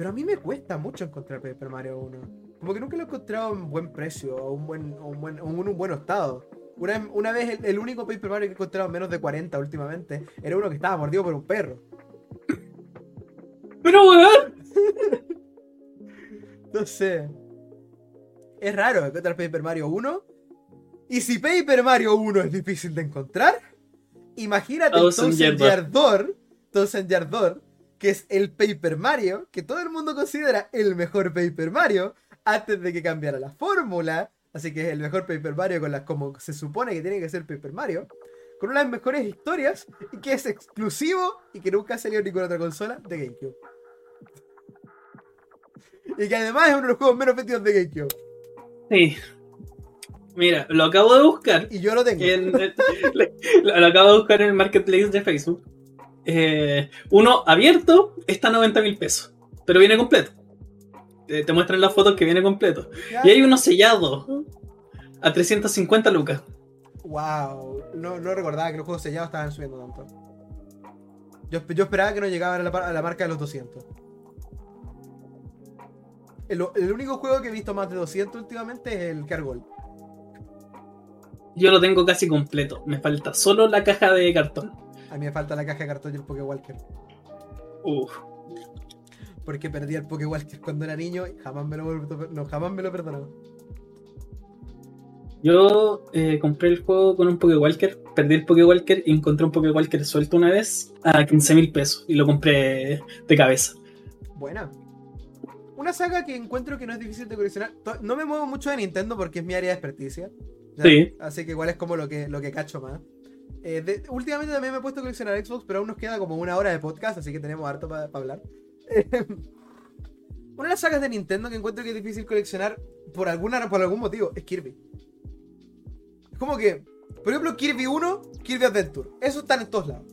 Pero a mí me cuesta mucho encontrar Paper Mario 1. Como que nunca lo he encontrado a un buen precio, o un buen, o un buen, en un buen estado. Una, vez- una vez el, el único Paper Mario que he encontrado en menos de 40 últimamente era uno que estaba mordido por un perro. Pero weón, (laughs) No sé. Es raro encontrar Paper Mario 1. Y si Paper Mario 1 es difícil de encontrar, imagínate Thousand Year Door, Thousand Year Door, que es el Paper Mario, que todo el mundo considera el mejor Paper Mario, antes de que cambiara la fórmula. Así que es el mejor Paper Mario con las como se supone que tiene que ser Paper Mario. Con una de las mejores historias y que es exclusivo y que nunca ha salido ni con otra consola de GameCube. Y que además es uno de los juegos menos vendidos de GameCube. Sí. Mira, lo acabo de buscar. Y yo lo tengo. en- lo, (laughs) lo acabo de buscar en el marketplace de Facebook. Eh, uno abierto está a 90 mil pesos, pero viene completo. Te, te muestran las fotos que viene completo. ¿Ya? Y hay uno sellado a 350 lucas. Wow. No, no recordaba que los juegos sellados estaban subiendo tanto. Yo, yo esperaba que no llegaban a la, par- a la marca de los 200. El, el único juego que he visto más de 200 últimamente es el Cargol. Yo lo tengo casi completo. Me falta solo la caja de cartón. A mí me falta la caja de cartón y el Pokewalker. Uf. Porque perdí el Pokewalker cuando era niño y jamás me lo, no, jamás me lo he perdonado. Yo eh, compré el juego con un Pokewalker, perdí el Pokewalker y encontré un Pokewalker suelto una vez a 15 mil pesos y lo compré de cabeza. Buena. una saga que encuentro que no es difícil de coleccionar. To- No me muevo mucho de Nintendo porque es mi área de experticia. Sí. Así que igual es como lo que, lo que cacho más. Eh, de- últimamente también me he puesto a coleccionar Xbox, pero aún nos queda como una hora de podcast, así que tenemos harto para hablar. (laughs) una de las sagas de Nintendo que encuentro que es difícil coleccionar por, alguna, por algún motivo es Kirby. Es como que, por ejemplo, Kirby 1, Kirby Adventure. Eso están en todos lados.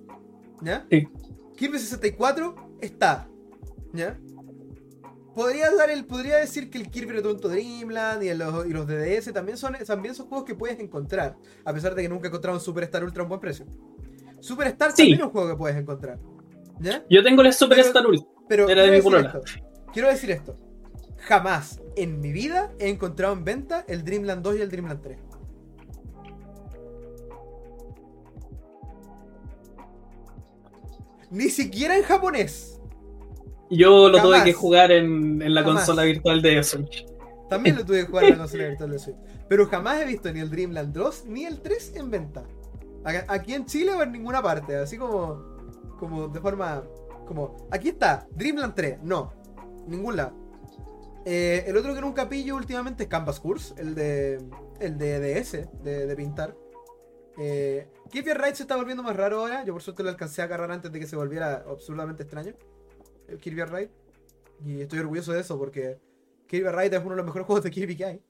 ¿Ya? Sí. Kirby 64 está. ¿Ya? Podría, dar el, podría decir que el Kirby Return to Dreamland y los, y los DDS también son, también son juegos que puedes encontrar. A pesar de que nunca he encontrado un Superstar Ultra a un buen precio. Superstar Sí. también es un juego que puedes encontrar. ¿Ya? Yo tengo el Super Pero- Star Ultra. Pero Era de mi esto. Quiero decir esto. Jamás en mi vida he encontrado en venta el Dreamland 2 y el Dreamland 3. Ni siquiera en japonés. Yo lo tuve que jugar en, en la Jamás. consola virtual de Switch. También lo tuve que jugar en la (laughs) consola virtual de Switch. Pero jamás he visto ni el Dreamland 2 ni el 3 en venta. Aquí en Chile o en ninguna parte. Así como. Como de forma. Como. Aquí está. Dreamland 3. No. Ningún lado. Eh, el otro que nunca pillo últimamente es Canvas Course. El de. El de DS. De, de pintar. Eh, Keep Your Ride se está volviendo más raro ahora. Yo por suerte lo alcancé a agarrar antes de que se volviera absurdamente extraño. Kirby Ride. Y estoy orgulloso de eso porque Kirby Ride es uno de los mejores juegos de Kirby que hay.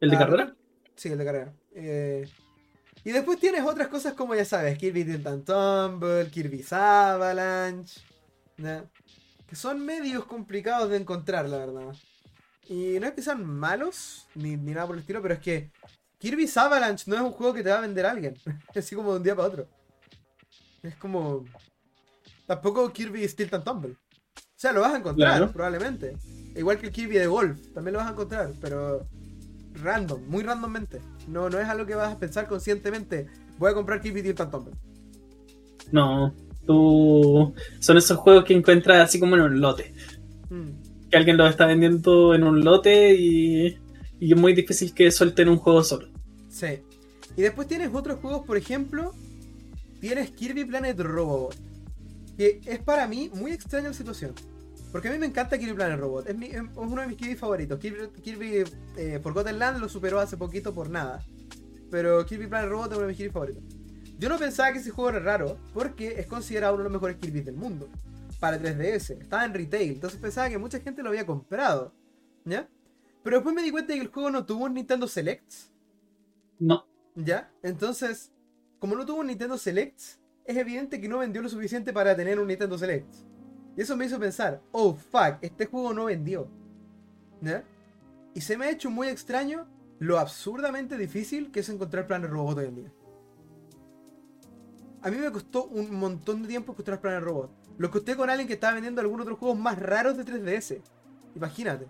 ¿El de Ah, carrera? Sí, el de carrera. Eh, y después tienes otras cosas como ya sabes, Kirby Tilt and Tumble, Kirby's Avalanche, que son medios complicados de encontrar, la verdad. Y no es que sean malos, ni, ni nada por el estilo, pero es que Kirby's Avalanche no es un juego que te va a vender alguien, (laughs) así como de un día para otro. Es como... Tampoco Kirby Tilt and Tumble. O sea, lo vas a encontrar, Claro. probablemente. Igual que el Kirby de Golf, también lo vas a encontrar, pero random, muy randommente. No, no es algo que vas a pensar conscientemente. Voy a comprar Kirby Tilt and Tumble. No. Tú... Son esos juegos que encuentras así como en un lote. Mm, Que alguien los está vendiendo en un lote y, y es muy difícil que suelten un juego solo. sí. Y después tienes otros juegos, por ejemplo, tienes Kirby Planet Robot. Que es para mí muy extraña la situación. Porque a mí me encanta Kirby Planet Robot. Es, mi- es uno de mis Kirby favoritos. Kirby, Kirby eh, Forgotten Land lo superó hace poquito por nada. Pero Kirby Planet Robot es uno de mis Kirby favoritos. Yo no pensaba que ese juego era raro, porque es considerado uno de los mejores Kirby del mundo. Para 3DS. Estaba en retail. Entonces pensaba que mucha gente lo había comprado. ¿Ya? Pero después me di cuenta de que el juego no tuvo un Nintendo Selects. No. ¿Ya? Entonces, como no tuvo un Nintendo Selects, es evidente que no vendió lo suficiente para tener un Nintendo Selects. Y eso me hizo pensar, oh fuck, este juego no vendió. ¿Ya? Y se me ha hecho muy extraño lo absurdamente difícil que es encontrar Planet Robot hoy en día. A mí me costó un montón de tiempo encontrar Planet Robot. Lo costé con alguien que estaba vendiendo algunos otros juegos más raros de 3DS. Imagínate.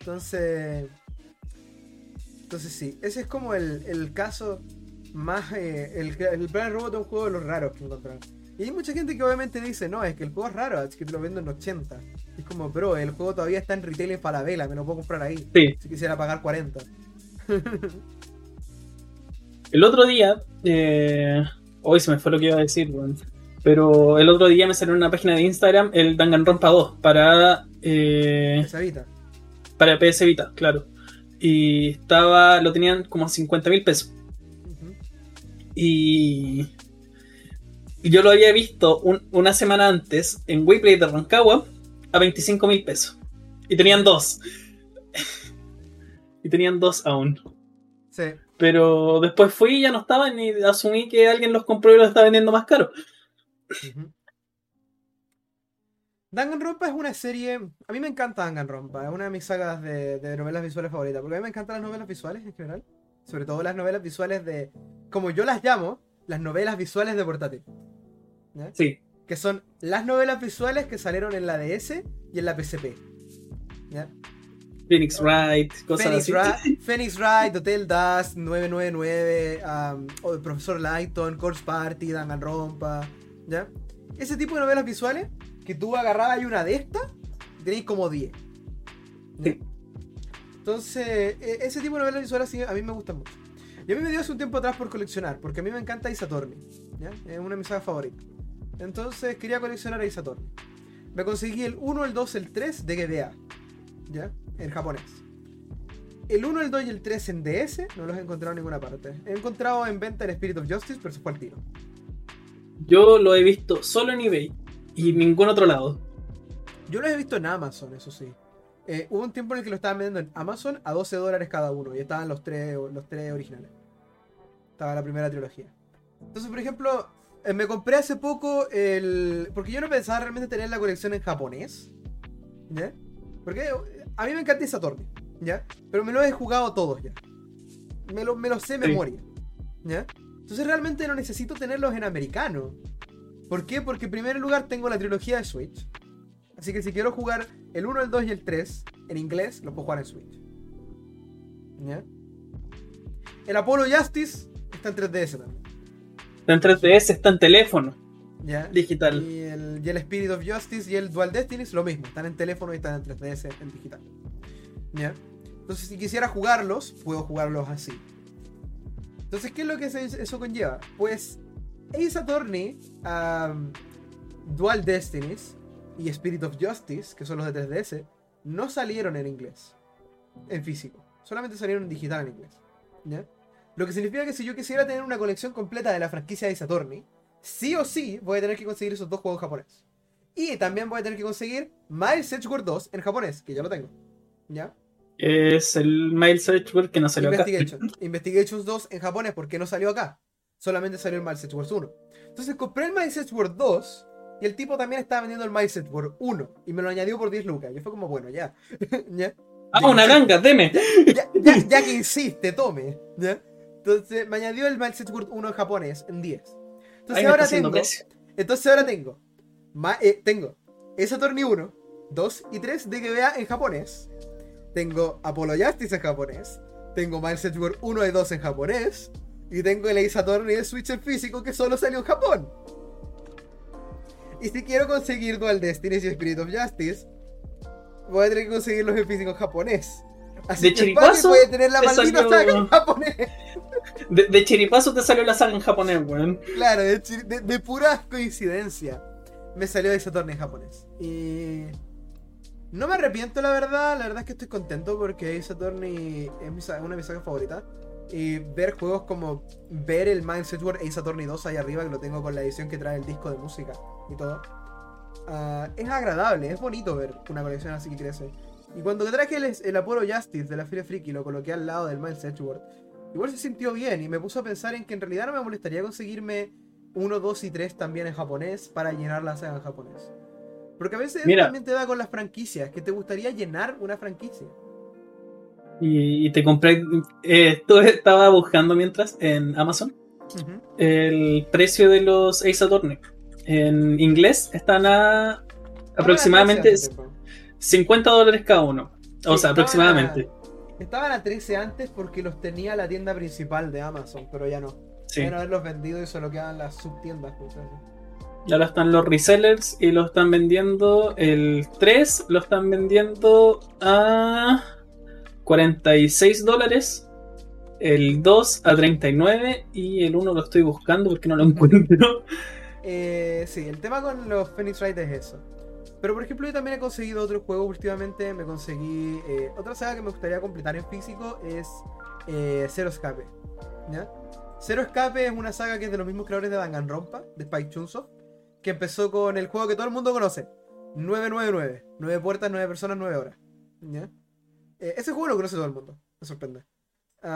Entonces. Entonces sí, ese es como el, el caso más... eh, el, el Planet Robot es un juego de los raros que encontraron. Y hay mucha gente que obviamente dice, no, es que el juego es raro, es que te lo vendo en 80. Y es como, bro, el juego todavía está en retail en Falabella, me lo puedo comprar ahí. Sí. Si quisiera pagar 40. (laughs) El otro día, eh, hoy se me fue lo que iba a decir, weón. pero el otro día me salió en una página de Instagram el Danganronpa 2 para, eh, Esa Vita. para PS Vita, claro. Y estaba, lo tenían como a 50 mil pesos. Y, yo lo había visto un- una semana antes en Wayplay de Rancagua a 25 mil pesos. Y tenían dos. (laughs) y tenían dos aún. Sí. Pero después fui y ya no estaban y asumí que alguien los compró y los está vendiendo más caro. Ujú. Danganronpa es una serie. A mí me encanta Danganronpa, es una de mis sagas de, de novelas visuales favoritas. Porque a mí me encantan las novelas visuales en general. Sobre todo las novelas visuales de. Como yo las llamo, las novelas visuales de portátil. ¿Ya? Sí, Que son las novelas visuales que salieron en la DS y en la PSP. ¿Ya? Phoenix Wright, cosas Phoenix, así. (laughs) Phoenix Wright, Hotel Dust, 999, um, o el Profesor Lighton, Corpse Party, Danganronpa, ¿ya? Ese tipo de novelas visuales que tú agarrabas y una de estas, tenéis como 10. ¿ya? Sí. Entonces, e- ese tipo de novelas visuales sí, a mí me gustan mucho. Y a mí me dio hace un tiempo atrás por coleccionar, porque a mí me encanta ¿ya? Es una de mis sagas favoritas. Entonces quería coleccionar Ace Attorney. me conseguí el 1, el 2, el 3 de GBA. ¿Ya? En japonés. El 1, el 2 y el 3 en DS no los he encontrado en ninguna parte. He encontrado en venta el Spirit of Justice, pero se fue al tiro. Yo lo he visto solo en eBay y en ningún otro lado. Yo los he visto en Amazon, eso sí. Eh, hubo un tiempo en el que lo estaban vendiendo en Amazon a 12 dólares cada uno y estaban los tres, los tres originales. Estaba la primera trilogía. Entonces, por ejemplo, eh, me compré hace poco el. Porque yo no pensaba realmente tener la colección en japonés. ¿Ya? Porque eh, a mí me encanta Saturn. ¿Ya? Pero me lo he jugado todos ya. Me lo, me lo sé memoria. ¿Ya? Entonces realmente no necesito tenerlos en americano. ¿Por qué? Porque en primer lugar tengo la trilogía de Switch. Así que si quiero jugar el 1, el 2 y el 3 en inglés, lo puedo jugar en Switch. ¿Ya? El Apollo Justice está en 3DS también. Está en 3DS, está en teléfono ¿Ya? digital. Y el, y el Spirit of Justice y el Dual Destinies lo mismo, están en teléfono y están en 3DS en digital. ¿Ya? Entonces, si quisiera jugarlos, puedo jugarlos así. Entonces, ¿qué es lo que eso conlleva? Pues Ace Attorney, um, Dual Destinies y Spirit of Justice, que son los de 3DS, no salieron en inglés, en físico. Solamente salieron en digital en inglés. ¿Ya? Lo que significa que si yo quisiera tener una colección completa de la franquicia de Attorney, sí o sí voy a tener que conseguir esos dos juegos japonés. Y también voy a tener que conseguir Miles Edgeworth 2 en japonés, que ya lo tengo. ¿Ya? Es el Miles Edgeworth que no salió acá. Investigation. (laughs) Investigations 2 en japonés, porque no salió acá. Solamente salió el Miles Edgeworth 1. Entonces compré el Miles Edgeworth 2 y el tipo también estaba vendiendo el Miles Edgeworth 1 y me lo añadió por 10 lucas. Y fue como, bueno, ya. (laughs) ya, Ah, una ganga, deme. ya, ya- (laughs) ya que insiste, tome. ¿ya? Entonces me añadió el Miles Edgeworth 1 en japonés en 10. Entonces ahora tengo, precio. entonces ahora tengo, ma- eh, tengo esa Attorney 1, 2 y 3 de GBA en japonés. Tengo Apollo Justice en japonés. Tengo Miles Edgeworth 1 y 2 en japonés. Y tengo el Ace Attorney de Switch en físico que solo salió en Japón. Y si quiero conseguir Dual Destinies y Spirit of Justice, voy a tener que conseguirlos en físico japonés. Así De que chiripazo, puede tener la te maldita salió- saga en japonés. De, de chiripazo te salió la saga en japonés, weón. Claro, de, chi- de- de pura coincidencia. Me salió Ace Attorney en japonés. Y. No me arrepiento, la verdad. La verdad es que estoy contento porque Ace Attorney es mi una de mis sagas favoritas. Y ver juegos como. Ver el Miles Edgeworth Ace Attorney 2 ahí arriba, que lo tengo con la edición que trae el disco de música y todo. ah, es agradable, es bonito ver una colección así que crece. Y cuando traje el, el Justice de la Feria Friki y lo coloqué al lado del Miles Edgeworth, igual se sintió bien y me puso a pensar en que en realidad no me molestaría conseguirme 1, 2 y 3 también en japonés para llenar la saga en japonés. Porque a veces Mira. también te da con las franquicias, que te gustaría llenar una franquicia. Y, y te compré. Eh, (laughs) estaba buscando mientras en Amazon el precio de los Ace Attorney. En inglés están a aproximadamente Estaban a 13 antes, 50 dólares cada uno. O Sí, sea, aproximadamente. Estaban a 13 antes porque los tenía la tienda principal de Amazon, pero ya no. Sí. Deben haberlos vendido y solo quedan las subtiendas. pues. Y ahora están los resellers y lo están vendiendo. El 3 lo están vendiendo a 46 dólares. El 2 a 39 y el 1 lo estoy buscando porque no lo encuentro. Eh, sí, el tema con los Phoenix Wright es eso. Pero por ejemplo, yo también he conseguido otro juego últimamente. Me conseguí. eh, otra saga que me gustaría completar en físico es eh, Zero Escape. ¿Ya? Zero Escape es una saga que es de los mismos creadores de Danganronpa, de Spike Chunsoft, que empezó con el juego que todo el mundo conoce: 999. 9 puertas, 9 personas, 9 horas. ¿Ya? Eh, ese juego lo conoce todo el mundo. Me sorprende.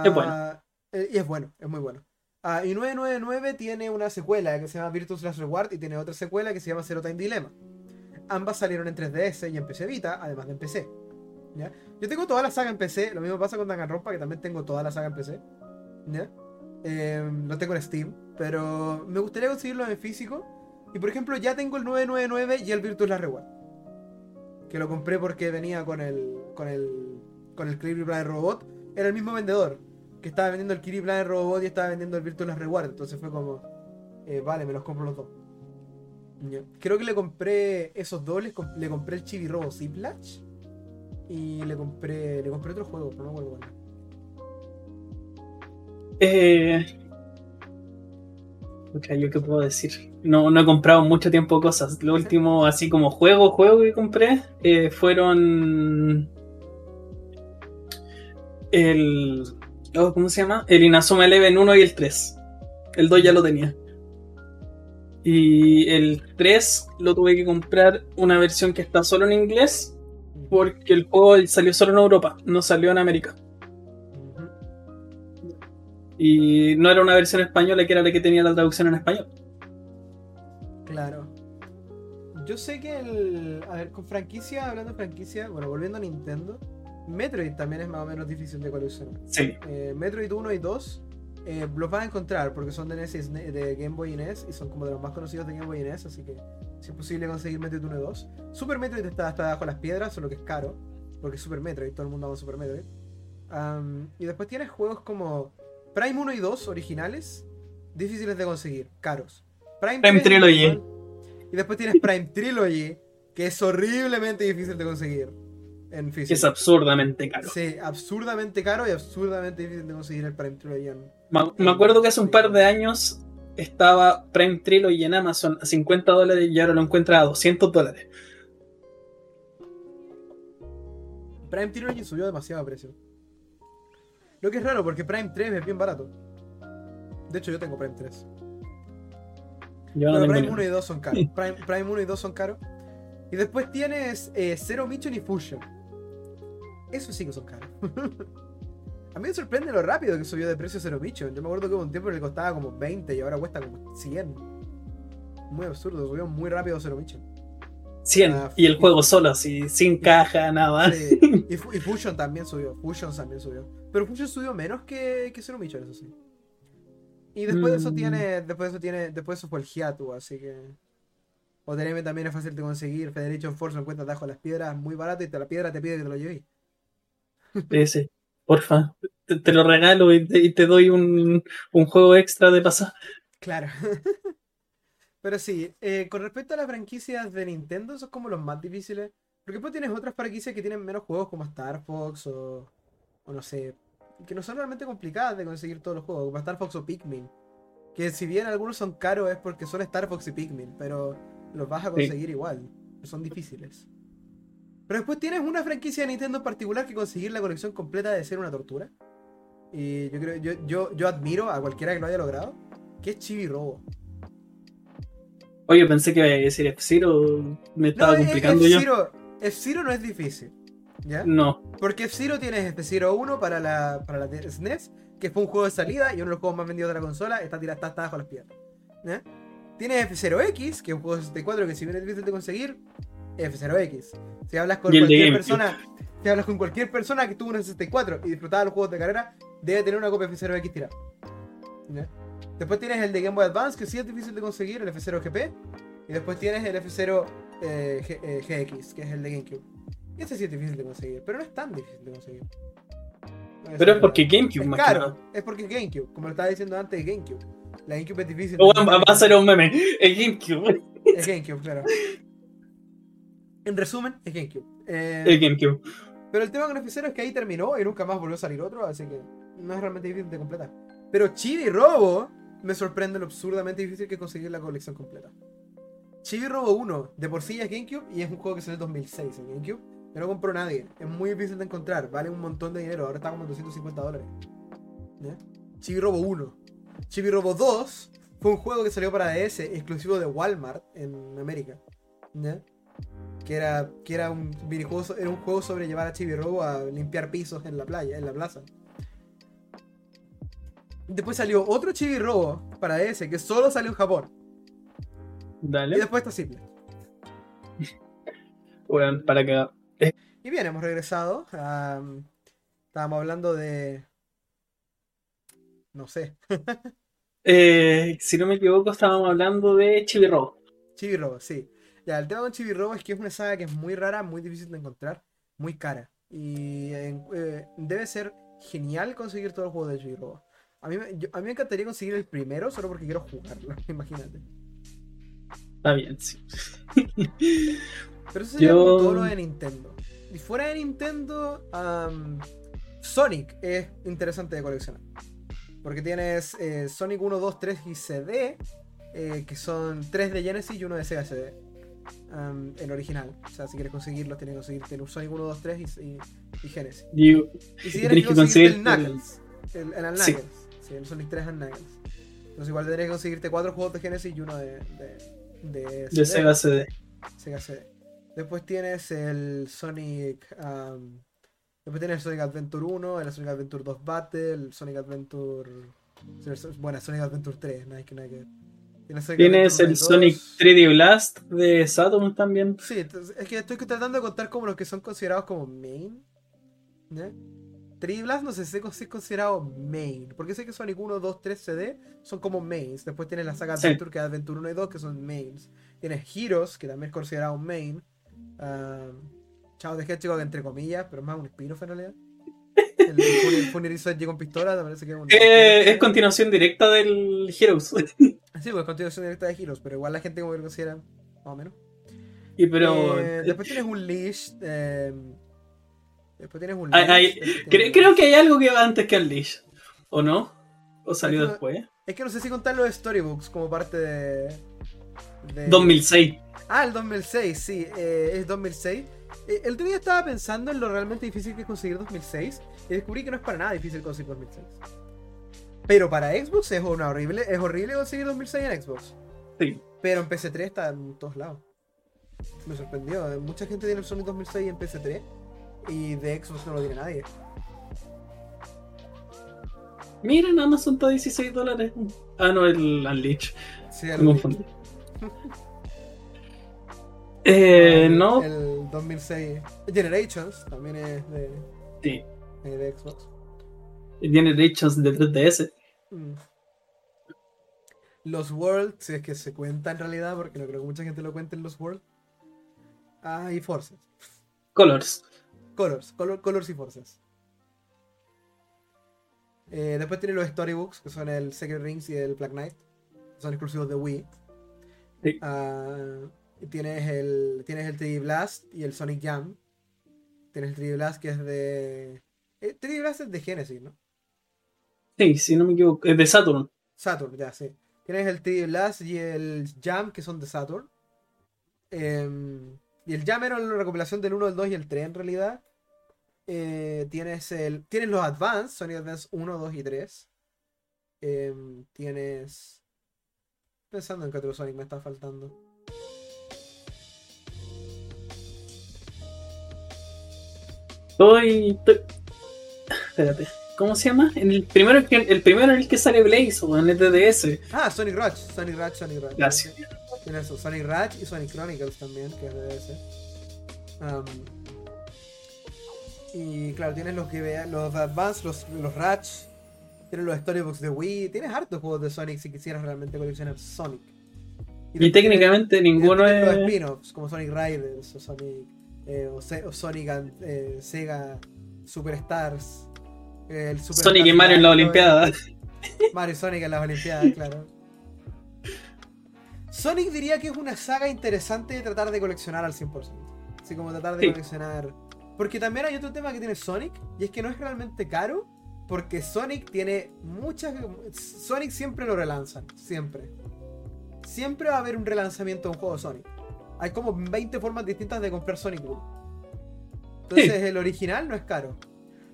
Es bueno. Ah, y es bueno, es muy bueno. Ah, y 999 tiene una secuela que se llama Virtus Last Reward y tiene otra secuela que se llama Zero Time Dilemma. Ambas salieron en 3DS y en PC Vita, además de en PC. Yo tengo toda la saga en PC, lo mismo pasa con Danganronpa, que también tengo toda la saga en PC. ¿ya? Eh, lo tengo en Steam, pero me gustaría conseguirlo en físico. Y por ejemplo, ya tengo el 999 y el Virtus Last Reward. Que lo compré porque venía con el. con el. con el Planet Robot. Era el mismo vendedor. Que estaba vendiendo el Kirby Planet Robot y estaba vendiendo el Virtual Reward. Entonces fue como. eh, vale, me los compro los dos. Creo que le compré esos dos. les comp- le compré el Chibi Robo Ziplash. Y le compré. Le compré otro juego, pero no me acuerdo. Eh... Ok, ¿yo qué puedo decir? no, no he comprado mucho tiempo cosas. Lo último, así como juego, juego que compré, eh, fueron el... oh, ¿Cómo se llama? El Inazuma Eleven 1 y el 3. El 2 ya lo tenía. Y el 3 lo tuve que comprar una versión que está solo en inglés porque el juego salió solo en Europa, no salió en América. Y no era una versión española que era la que tenía la traducción en español. Claro. Yo sé que el. A ver, con franquicia, hablando de franquicia, bueno, volviendo a Nintendo, Metroid también es más o menos difícil de coleccionar. Sí. Eh, Metroid 1 y 2 eh, los vas a encontrar porque son de, NES y SNE de Game Boy y NES y son como de los más conocidos de Game Boy y NES, así que si es posible conseguir Metroid 1 y 2. Super Metroid está hasta bajo las piedras, solo que es caro, porque es Super Metroid, todo el mundo ama Super Metroid. Y después tienes juegos como Prime 1 y 2 originales, difíciles de conseguir, caros. Prime, Prime 3 Trilogy. Y después tienes Prime Trilogy, que es horriblemente difícil de conseguir en físico. es absurdamente caro. Sí, absurdamente caro y absurdamente difícil de conseguir el Prime Trilogy en, Me, me acuerdo que hace un par de años estaba Prime Trilogy en Amazon a 50 dólares y ahora lo encuentra a 200 dólares. Prime Trilogy subió demasiado a precio. Lo que es raro porque Prime 3 es bien barato. De hecho, yo tengo Prime 3. Yo no Prime ni 1 uno. y 2 son caros. (laughs) Prime, Prime 1 y 2 son caros. Y después tienes eh, Zero Mission y Fusion. Eso sí que son caros. (laughs) a mí me sorprende lo rápido que subió de precio Zero Mission. Yo me acuerdo que hubo un tiempo le costaba como 20 y ahora cuesta como 100. Muy absurdo, subió muy rápido Zero Mission. 100. Ah, y el juego solo, así, sin caja, nada. Sí, Y, (laughs) Fu- y Fusion también subió. Fusion también subió. Pero Fusion subió menos que, que Zero Mission, eso sí. Y después de eso Mm. tiene. Después de eso tiene. Después de eso fue el Hiatu, así que. OTM también es fácil de conseguir. Federation Force lo encuentras bajo las piedras, muy barato, y te la piedra te pide que te lo lleves. Ese, porfa. Te, te lo regalo y te, y te doy un, un juego extra de pasar. Claro. (laughs) Pero sí, eh, con respecto a las franquicias de Nintendo, esos como los más difíciles. Porque después tienes otras franquicias que tienen menos juegos como Star Fox o, o no sé, que no son realmente complicadas de conseguir todos los juegos, como Star Fox o Pikmin. Que si bien algunos son caros es porque son Star Fox y Pikmin, pero los vas a Sí. conseguir igual. Son difíciles. Pero después tienes una franquicia de Nintendo en particular que conseguir la colección completa debe ser una tortura. Y yo creo, yo, yo, yo admiro a cualquiera que lo haya logrado, que es Chibi Robo. Oye, pensé que iba a decir F-Zero. Me estaba No, complicando yo. F-Zero, F-Zero no es difícil. ¿Ya? No. Porque F-Zero tienes F-Zero 1 para la, para la de- SNES, que fue un juego de salida y uno de los juegos más vendidos de la consola, está tirado está, está bajo las piedras. ¿Ya? Tienes F-Zero-X, que es un juego de 64 que si bien es difícil de conseguir, F-Zero-X. Si hablas con el cualquier persona, si hablas con cualquier persona que tuvo un 64 y disfrutaba los juegos de carrera, debe tener una copia de F-Zero-X tirada. ¿Ya? Después tienes el de Game Boy Advance, que sí es difícil de conseguir, el F-Zero GP. Y después tienes el F-Zero eh, G- eh, GX, que es el de GameCube. Y ese sí es difícil de conseguir, pero no es tan difícil de conseguir. No, Pero es porque GameCube es más caro, nada. es porque es GameCube, como lo estaba diciendo antes, es GameCube. La GameCube es difícil. O de va va a ser un meme. El GameCube. Es GameCube, claro. (laughs) En resumen, es GameCube. Eh, El GameCube. pero el tema con F0 es que ahí terminó y nunca más volvió a salir otro, así que no es realmente difícil de completar. Pero Chibi Robo me sorprende lo absurdamente difícil que es conseguir la colección completa. Chibi Robo 1, de por sí ya es GameCube y es un juego que salió en 2006 en GameCube. No compró nadie. Es muy difícil de encontrar, vale un montón de dinero, ahora está como en 250 dólares. ¿Ya? Chibi Robo 1. Chibi Robo 2 fue un juego que salió para DS, exclusivo de Walmart en América. ¿Ya? Que era, que era un so- era un juego sobre llevar a Chibi Robo a limpiar pisos en la playa, en la plaza. Después salió otro Chibi Robo para DS que solo salió en Japón. Y Dale. después está simple. (laughs) Bueno, para que. Y bien, hemos regresado. am, estábamos hablando de. No sé. (laughs) Eh, si no me equivoco, estábamos hablando de Chibi Robo. Chibi Robo, sí. Ya, el tema con Chibi Robo es que es una saga que es muy rara, muy difícil de encontrar, muy cara. Y eh, debe ser genial conseguir todo el juego de Chibi Robo. A mí, yo- a mí me encantaría conseguir el primero solo porque quiero jugarlo, (laughs) imagínate. Está bien, sí. Pero eso sería Yo- como todo lo de Nintendo. Y fuera de Nintendo, Sonic es interesante de coleccionar. Porque tienes eh, Sonic 1, 2, 3 y CD. eh, que son tres de Genesis y uno de Sega CD. Um, en original. O sea, si quieres conseguirlos, tienes que conseguirte el Sonic 1, 2, 3 y, y, y Genesis. Y, Y si tienes que conseguir el Knuckles, el, el, Sí. Knuckles, sí, el Sonic 3 and Knuckles. Entonces igual tendrías que conseguirte cuatro juegos de Genesis y uno de, de, de, de Sega CD. Sega CD. Después tienes el Sonic. um, después tienes el Sonic Adventure 1, el Sonic Adventure 2 Battle, el Sonic Adventure. Bueno, Sonic Adventure 3, nada que nada que Sonic Tienes el 1 y Sonic 2. 3D Blast de Saturn también. Sí, es que estoy tratando de contar como los que son considerados como main. ¿ya? 3D Blast no sé si es considerado main. Porque sé que Sonic 1, 2, 3 CD son como mains. Después tienes la saga Sí. Adventure, que es Adventure 1 y 2, que son mains. Tienes Heroes, que también es considerado un main. Ah, Chao de Hedgehog, entre comillas, pero es más un spin-off en realidad. El, el Edge con pistola, me parece que es un. Eh, es continuación directa del Heroes. Sí, pues continuación directa de Heroes, pero igual la gente como que lo considera más o menos. y pero. Eh, después tienes un leash. eh, después tienes un leash. hay- después tienes cre- un- creo que hay algo que va antes que Unleash. ¿O no? ¿O salió después? Es que no sé si contar los storybooks como parte de. de- 2006. Ah, el 2006, sí, eh, es 2006. Eh, el otro día estaba pensando en lo realmente difícil que es conseguir 2006 y descubrí que no es para nada difícil conseguir 2006. Pero para Xbox es una horrible, es horrible conseguir 2006 en Xbox. Sí. Pero en PS3 está en todos lados. Me sorprendió. Mucha gente tiene el Sonic 2006 en PS3 y de Xbox no lo tiene nadie. Miren, Amazon está a 16 dólares. Ah, no, el Unleash. Sí, el, confundí. (laughs) Eh, el- no. El 2006 Generations también es de, Sí. Eh, de Xbox. Generations de 3DS. Mm. Los World, si es que se cuenta en realidad, porque no creo que mucha gente lo cuente en los World. Ah, y Forces. Colors. Colors, color- Colors y Forces. Eh, después tiene los Storybooks, que son el Secret Rings y el Black Knight. Son exclusivos de Wii. Sí. Ah, y tienes el, tienes el 3D Blast y el Sonic Jam. Tienes el 3D Blast que es de... eh, 3D Blast es de Genesis, ¿no? Sí, si no me equivoco. Es de Saturn. Saturn, ya, sí. Tienes el 3D Blast y el Jam, que son de Saturn. Em, y el Jam era una recopilación del 1, el 2 y el 3 en realidad. Eh, tienes el. Tienes los Advance, Sonic Advance 1, 2 y 3. Em, tienes. Pensando en qué otro Sonic me está faltando. Estoy. estoy- Espérate. ¿Cómo se llama? En el primero, el, primero en el que sale Blaze o en el DDS. Ah, Sonic Rush, Sonic Rush, Sonic Rush. Gracias. Tienes eso, Sonic Rush y Sonic Chronicles también, que es ese. Am, y claro, tienes los que vean, los Advance, los, los Rush, tienes los Storybooks de Wii, tienes hartos juegos de Sonic si quisieras realmente coleccionar Sonic. Y después técnicamente tienes- ninguno tienes es. los spin-offs, como Sonic Riders o Sonic, eh, o Sonic and, eh, Sega Superstars. El Super Sonic y Mario en la Final, Olimpiada. Mario y Sonic en las Olimpiadas, claro. Sonic diría que es una saga interesante de tratar de coleccionar al 100%. Así como tratar de Sí. coleccionar. Porque también hay otro tema que tiene Sonic, y es que no es realmente caro, porque Sonic tiene muchas... Sonic siempre lo relanzan, siempre. Siempre va a haber un relanzamiento de un juego de Sonic. Hay como 20 formas distintas de comprar Sonic 1. Entonces el original no es caro.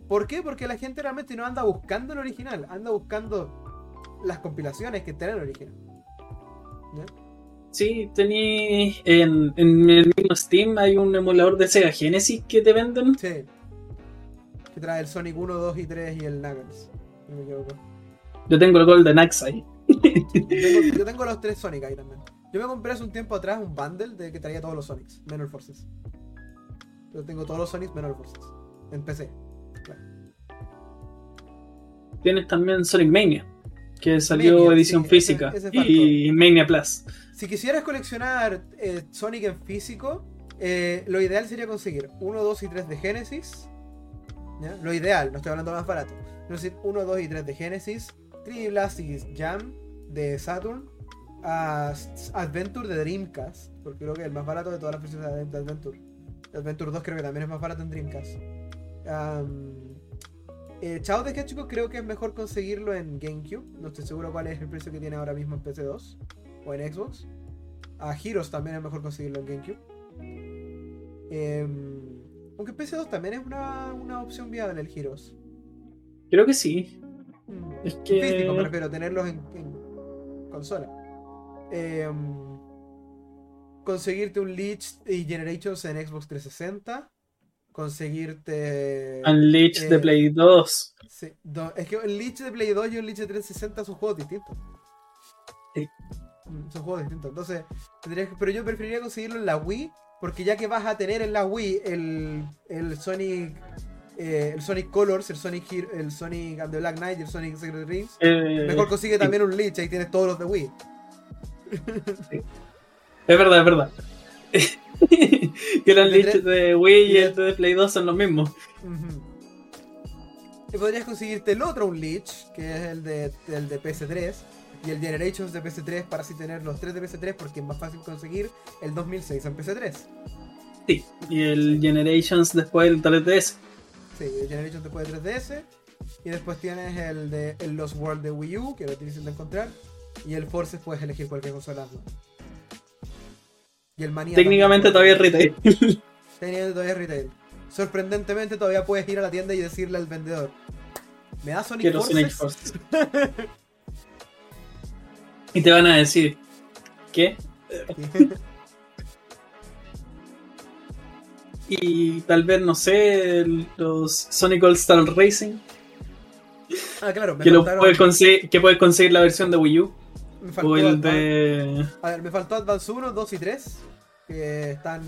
¿Por qué? Porque la gente realmente no anda buscando el original, anda buscando las compilaciones que tienen el original. ¿Ya? Sí, tení. En, en el mismo Steam hay un emulador de Sega Genesis que te venden. Sí. Que trae el Sonic 1, 2 y 3 y el Knuckles. No me equivoco. Yo tengo el Golden Axe ahí. Yo tengo, (laughs) yo tengo los tres Sonic ahí también. Yo me compré hace un tiempo atrás un bundle de que traía todos los Sonics, menos el Forces. Yo tengo todos los Sonics menos el Forces. En PC. Tienes también Sonic Mania, que salió Mania, edición sí, física. ese- ese y Mania Plus. Si quisieras coleccionar eh, Sonic en físico, eh, lo ideal sería conseguir 1, 2 y 3 de Genesis. ¿ya? Lo ideal, no estoy hablando más barato. Es decir, 1, 2 y 3 de Genesis, 3D Blast y Jam de Saturn, a Adventure de Dreamcast, porque creo que es el más barato de todas las versiones de Adventure. Adventure 2 creo que también es más barato en Dreamcast. Am, eh, Chao de Hedgehog creo que es mejor conseguirlo en GameCube. No estoy seguro cuál es el precio que tiene ahora mismo en PC2. o en Xbox. A Heroes también es mejor conseguirlo en GameCube. Em, aunque PC2 también es una, una opción viable el Heroes. Creo que sí. Mm, Es que. Físico, me refiero, tenerlos en, en consola. Em, conseguirte un Leech y Generations en Xbox 360. Conseguirte. Unleashed de eh, Play 2. Sí, do- es que el Leech de Play 2 y el Leech de 360 son juegos distintos. Sí. Mm, Son juegos distintos. Entonces, tendrías que- pero yo preferiría conseguirlo en la Wii. Porque ya que vas a tener en la Wii el, el Sonic. eh, el Sonic Colors, el Sonic Hero- el Sonic and the Black Knight y el Sonic Secret Rings. Eh, Mejor consigue también un Leech, ahí tienes todos los de Wii. Es verdad, es verdad. (laughs) (laughs) que el Unleashed de Wii y el de Play 2 son los mismos. Y podrías conseguirte el otro un Leech, que es el de, el de PS3, y el Generations de PS3 para así tener los tres de PS3 porque es más fácil conseguir el 2006 en PS3. Sí. Y el Generations después el 3DS. Sí, el Generations después de 3DS. Y después tienes el de el Lost World de Wii U, que lo difícil de encontrar. Y el Forces puedes elegir cualquier consola. ¿no? Y el Mania. Técnicamente todavía es retail. (laughs) Técnicamente todavía es retail. Sorprendentemente todavía puedes ir a la tienda y decirle al vendedor. ¿Me da Sonic Quiero Forces? Sonic Forces. (laughs) y te van a decir, ¿qué? (laughs) Y tal vez, no sé, los Sonic All Star Racing, ah, claro, me que, lo puedes conseguir, que puedes conseguir la versión de Wii U. me faltó O el Advance- de... A ver, me faltó Advance 1, 2 y 3. Que están.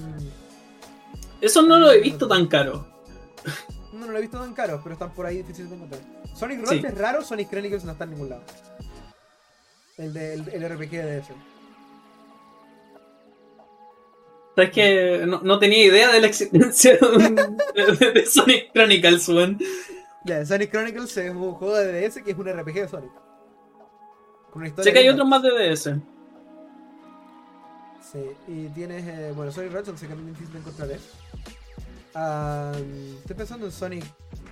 Eso no lo he visto tan caro. No, no lo he visto tan caros, pero están por ahí difíciles de encontrar. Sonic Rush Sí. es raro, Sonic Chronicles no está en ningún lado. El, de, el, el RPG de ese. Sabes que no, no tenía idea de la existencia de, un- de- de Sonic Chronicles, weón. Sonic Chronicles es un juego de DS que es un RPG de Sonic. Con una historia. Sé que hay otros más de DS. Sí, y tienes. eh, bueno, Sonic Rush, sé que es difícil de encontrar. ¿eh? Estoy pensando en Sonic.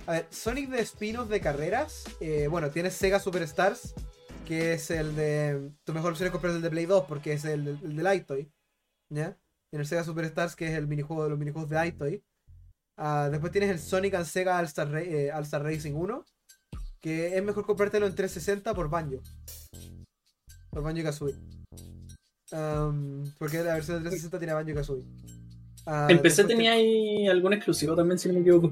A ver, Sonic de spin-off de carreras. eh, bueno, tienes Sega Superstars, que es el de. Tu mejor opción es comprar el de Play 2 porque es el, el de Lightoy. ¿Ya? Tienes el Sega Superstars, que es el minijuego de los minijuegos de Lightoy. Ah, después tienes el Sonic and Sega All-Star Ra- eh, Racing 1, que es mejor comprártelo en 360 por Banjo. Por Banjo Kazooie. Am, porque la versión de 360 tiene Banjo Kazooie. Ah, En PC tenía ahí algún exclusivo también, si no me equivoco.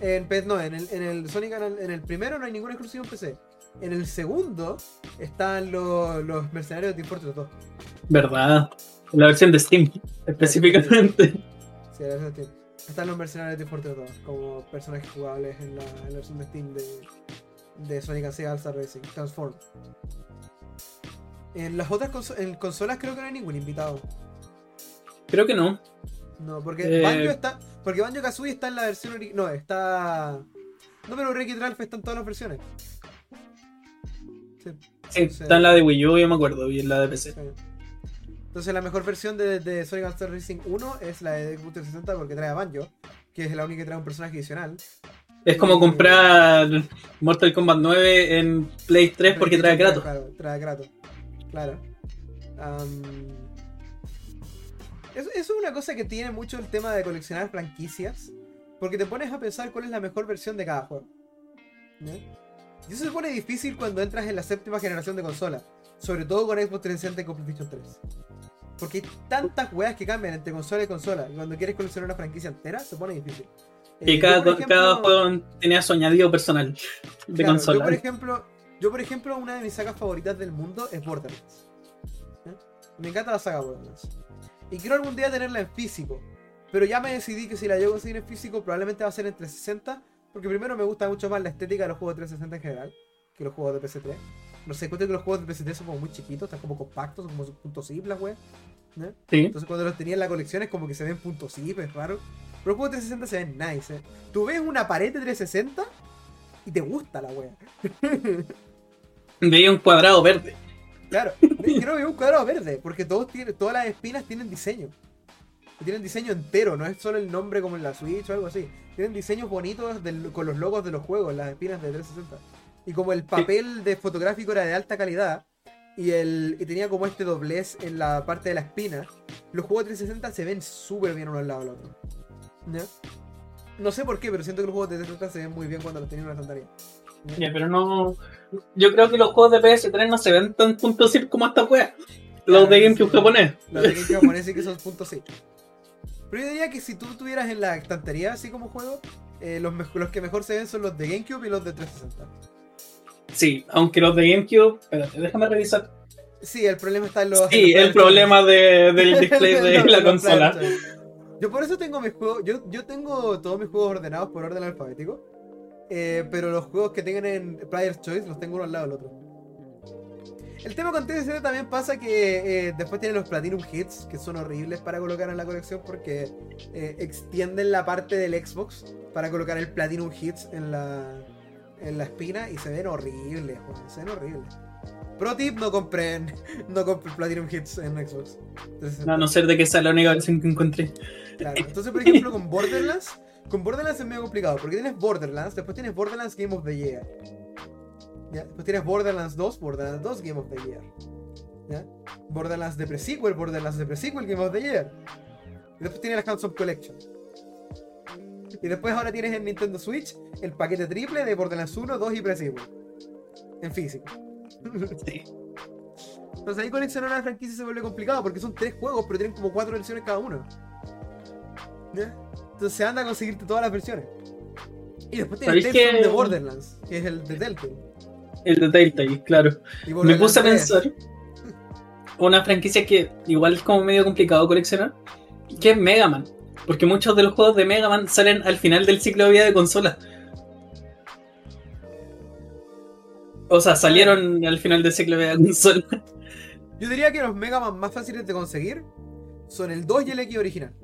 En P- no, en el, en el Sonic en el, en el primero no hay ningún exclusivo en PC. En el segundo están los, los mercenarios de Team Fortress 2. ¿Verdad? La versión de Steam, específicamente. Sí, la versión de Steam. Están los mercenarios de Team Fortress 2 como personajes jugables en la, en la versión de Steam de, de Sonic and Sega Racing, Transform. En las otras conso- en consolas creo que no hay ningún invitado. Creo que no. No, porque Eh. Banjo está. Porque Banjo Kazooie está en la versión No, está. No, pero Wreck-It Ralph está en todas las versiones. Sí. Sí, Sí. está en la de Wii U, yo me acuerdo, y en la de PC. Entonces la mejor versión de, de Sonic All Racing 1 es la de Xbox 360 porque trae a Banjo, que es la única que trae un personaje adicional. Es como Y- comprar Mortal Kombat 9 en Play 3 porque trae a Kratos. Claro, trae a Kratos. Claro. Eso, eso es una cosa que tiene mucho el tema de coleccionar franquicias. Porque te pones a pensar cuál es la mejor versión de cada juego. ¿Ya? Y eso se pone difícil cuando entras en la séptima generación de consola. Sobre todo con Xbox 360 y con PlayStation 3. Porque hay tantas weas que cambian entre consola y consola. Y cuando quieres coleccionar una franquicia entera, se pone difícil. Y Eh, cada, ejemplo- cada juego tenía su añadido personal de Claro, consola. Yo por ejemplo, yo por ejemplo, una de mis sagas favoritas del mundo es Borderlands. ¿Ya? Me encanta la saga Borderlands. Y quiero algún día tenerla en físico. Pero ya me decidí que si la llego a conseguir en físico, probablemente va a ser en 360. Porque primero me gusta mucho más la estética de los juegos de 360 en general que los juegos de PS3. No sé, encuentro que los juegos de PS3 son como muy chiquitos, están como compactos, son como puntos zip, las weas. Entonces cuando los tenía en la colección es como que se ven puntos zip, es raro. Pero los juegos de 360 se ven nice, ¿eh? Tú ves una pared de 360 y te gusta la wea. (laughs) Veía un cuadrado verde. Claro, (laughs) quiero ver un cuadrado verde, porque todos tienen, todas las espinas tienen diseño. Tienen diseño entero, no es solo el nombre como en la Switch o algo así. Tienen diseños bonitos del- con los logos de los juegos, las espinas de 360. Y como el papel de fotográfico era de alta calidad, y, el, y tenía como este doblez en la parte de la espina, los juegos de 360 se ven súper bien uno al lado del otro. ¿Ya? No sé por qué, pero siento que los juegos de 360 se ven muy bien cuando los tienen en una estantería. ¿Ya? Ya, pero no. Yo creo que los juegos de PS3 no se ven tan punto zip como esta wea. Los de GameCube japonés. Los de GameCube japonés sí que son puntos sí. Pero yo diría que si tú tuvieras en la estantería así como juego, eh, los, los que mejor se ven son los de GameCube y los de 360. Sí, aunque los de GameCube. Espérate, déjame revisar. Sí, el problema está en los. Sí, el problema de- del (laughs) display de la consola. Yo por eso tengo mis juegos. Yo, yo tengo todos mis juegos ordenados por orden alfabético. Eh, pero los juegos que tengan en Player's Choice los tengo uno al lado del otro. El tema con TCC también pasa que eh, después tienen los Platinum Hits, que son horribles para colocar en la colección porque eh, extienden la parte del Xbox para colocar el Platinum Hits en la, en la espina y se ven horribles, se ven horribles. Pro tip, no compren, (laughs) no compren Platinum Hits en Xbox. Entonces, A no ser de que sea la única versión que encontré. Claro. Entonces, por ejemplo, con Borderlands, con Borderlands es medio complicado, porque tienes Borderlands, después tienes Borderlands Game of the Year. ¿Ya? Después tienes Borderlands 2, Borderlands 2 Game of the Year. ¿Ya? Borderlands de Pre-Sequel, Borderlands de Pre-Sequel Game of the Year. Y después tienes la Handsome Collection. Y después ahora tienes en Nintendo Switch el paquete triple de Borderlands 1, 2 y Pre-Sequel. En físico. (laughs) Sí. Entonces ahí coleccionar una franquicia se vuelve complicado porque son tres juegos, pero tienen como cuatro versiones cada uno. ¿Ya? Entonces se anda a conseguirte todas las versiones. Y después tienes ¿Sabéis Tales que- the Borderlands, que es el de Telltale. El de Telltale, claro. Me puse a 3. pensar. Una franquicia que igual es como medio complicado coleccionar. Que es Mega Man. Porque muchos de los juegos de Mega Man salen al final del ciclo de vida de consola. O sea, salieron al final del ciclo de vida de consola. Yo diría que los Mega Man más fáciles de conseguir son el 2 y el X original.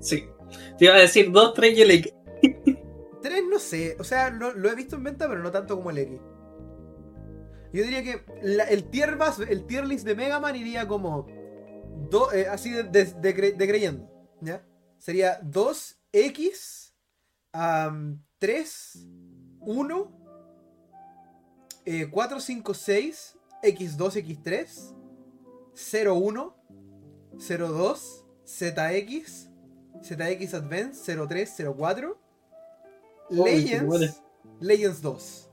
Sí. Te iba a decir 2, 3 y el X. 3 (laughs) no sé, o sea, lo, lo he visto en venta, pero no tanto como el X. Yo diría que la- el, tier el tier list de Mega Man iría como do- eh, así de, de- de de creyendo, ¿ya? Sería 2, X, 3, 1, 4, 5, 6, X2, X3, 0, 1, 0, 2, ZX, ZX Advance, 03, 04, Oh, qué Legends, buena. Legends 2.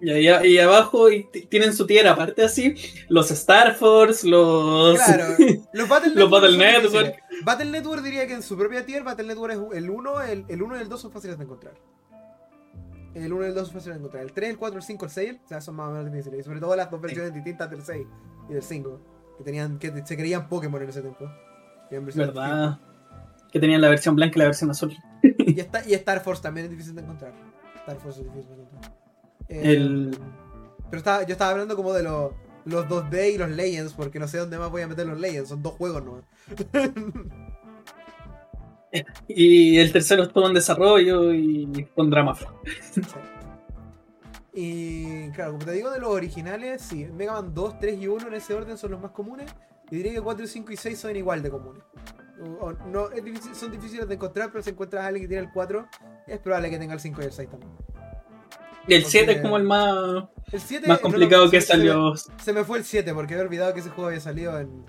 Y, ahí- y abajo y tienen su tier aparte así. Los Star Force, los. Claro, (laughs) los Battle Los Battle Network. Battle Network diría que en su propia tier, Battle Network es el 1, el, el 1 y el 2 son fáciles de encontrar. El 1 y el 2 son fáciles de encontrar. El 3, el 4, el 5, el 6, o sea, son más o menos difíciles. Y sobre todo las dos versiones distintas del 6 y del 5. Que tenían, que se creían Pokémon en ese tiempo. ¿Verdad? Que tenían la versión blanca y la versión azul. Y, Star Force también es difícil de encontrar. Star Force es difícil de encontrar. Eh, El- Pero estaba, yo estaba hablando como de los, los 2D y los Legends, porque no sé dónde más voy a meter los Legends. Son dos juegos nomás. (laughs) Y el tercero estuvo en desarrollo y con drama. Y claro, como te digo de los originales, sí, Mega Man 2, 3 y 1 en ese orden son los más comunes. Y diría que 4, 5 y 6 son igual de comunes. O- o no, es difícil- son difíciles de encontrar, pero si encuentras a alguien que tiene el 4, es probable que tenga el 5 y el 6 también. Y el Porque- 7 es como el más, El 7 más complicado lo- que se- se me- salió. Se me fue el 7 porque había olvidado que ese juego había salido en.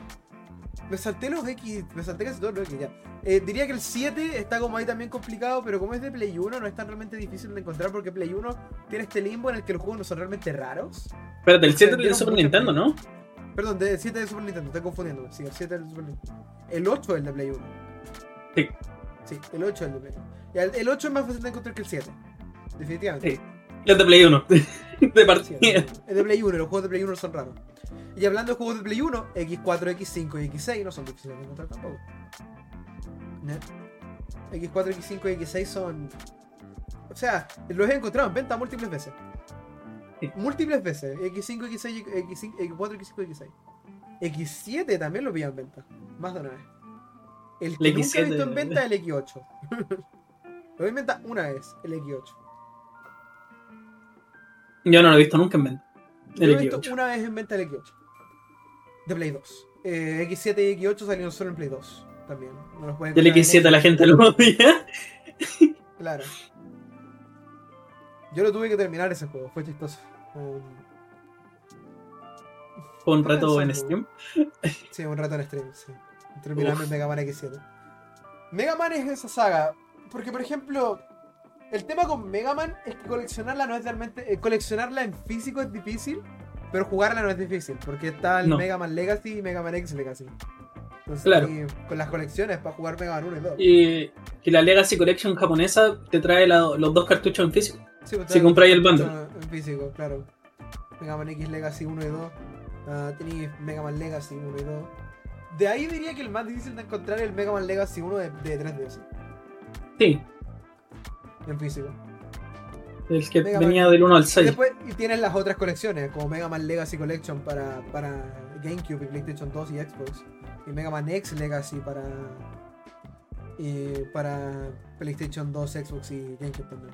Me salté los X, me salté casi todos los X ya. Eh, diría que el 7 está como ahí también complicado, pero como es de Play 1 no es tan realmente difícil de encontrar porque Play 1 tiene este limbo en el que los juegos no son realmente raros. Espérate, el 7 es de Super Nintendo. ¿no? Perdón, de 7 de Super Nintendo, estoy confundiendo. Sí, el 7 es el Super Nintendo. El 8 es el de Play 1. Sí. Sí, el 8 es el de Play 1. Y el, el 8 es más fácil de encontrar que el 7. Definitivamente. (laughs) Sí. El de Play 1. de Sí, partida. es de Play 1, los juegos de Play 1 son raros. Y hablando de juegos de Play 1, X4, X5 y X6 no son difíciles de encontrar tampoco. ¿No? X4, X5 y X6 son. O sea, los he encontrado en venta múltiples veces. Sí. Múltiples veces. X5, X6, X5, X4, X5 y X6. X7 también lo vi en venta. Más de una vez. El que El nunca he visto X7. en venta es el X8. (laughs) lo vi en venta una vez, el X8. Yo no lo he visto nunca en venta. Yo El lo he visto X8. una vez en venta el X8. De Play 2. Eh, X7 y X8 salieron solo en Play 2. También. No los pueden El encontrar en X7 la gente lo odia. (laughs) Claro. Yo lo tuve que terminar ese juego. Fue chistoso. Um, Fue un reto en. Steam. Sí, un rato en stream, sí. Terminarme el Mega Man X7. Mega Man es esa saga. Porque, por ejemplo, el tema con Mega Man es que coleccionarla no es realmente. eh, coleccionarla en físico es difícil, pero jugarla no es difícil. Porque está el No. Mega Man Legacy y Mega Man X Legacy. Entonces, Claro. y con las colecciones para jugar Mega Man 1 y 2. Y, y la Legacy Collection japonesa te trae la- los dos cartuchos en físico. Sí, pues, si compráis el bundle. En físico, claro. Mega Man X Legacy 1 y 2. Ah, tenéis Mega Man Legacy 1 y 2. De ahí diría que el más difícil de encontrar es el Mega Man Legacy 1 de, de 3DS. Sí, En físico. el que Mega venía Man. del 1 al Y 6. después y tienes las otras colecciones, como Mega Man Legacy Collection para, para GameCube y PlayStation 2 y Xbox. Y Mega Man X Legacy para. Y para PlayStation 2, Xbox y GameCube también.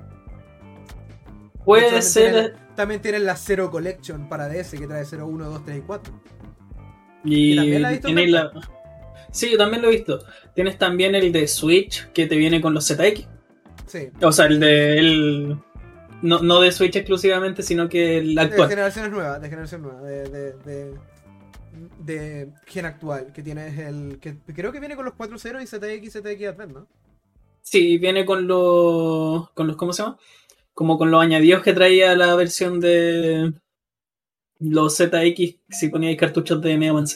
Puede También ser. tienen- También tienes la Zero Collection para DS que trae 0, 1, 2, 3 y 4. Y ¿Y también la has visto la... Sí, yo también lo he visto. Tienes también el de Switch que te viene con los ZX. Sí. O sea, el de. El... No, no de Switch exclusivamente, sino que el De actual. generaciones nuevas, de generación nueva, de, de, de, de gen actual, que tienes el. que creo que viene con los 4.0 y ZX y ZX Advent, ¿no? Sí, viene con los. con los. ¿Cómo se llama? Como con los añadidos que traía la versión de. Los ZX, si poníais cartuchos de Mega Man.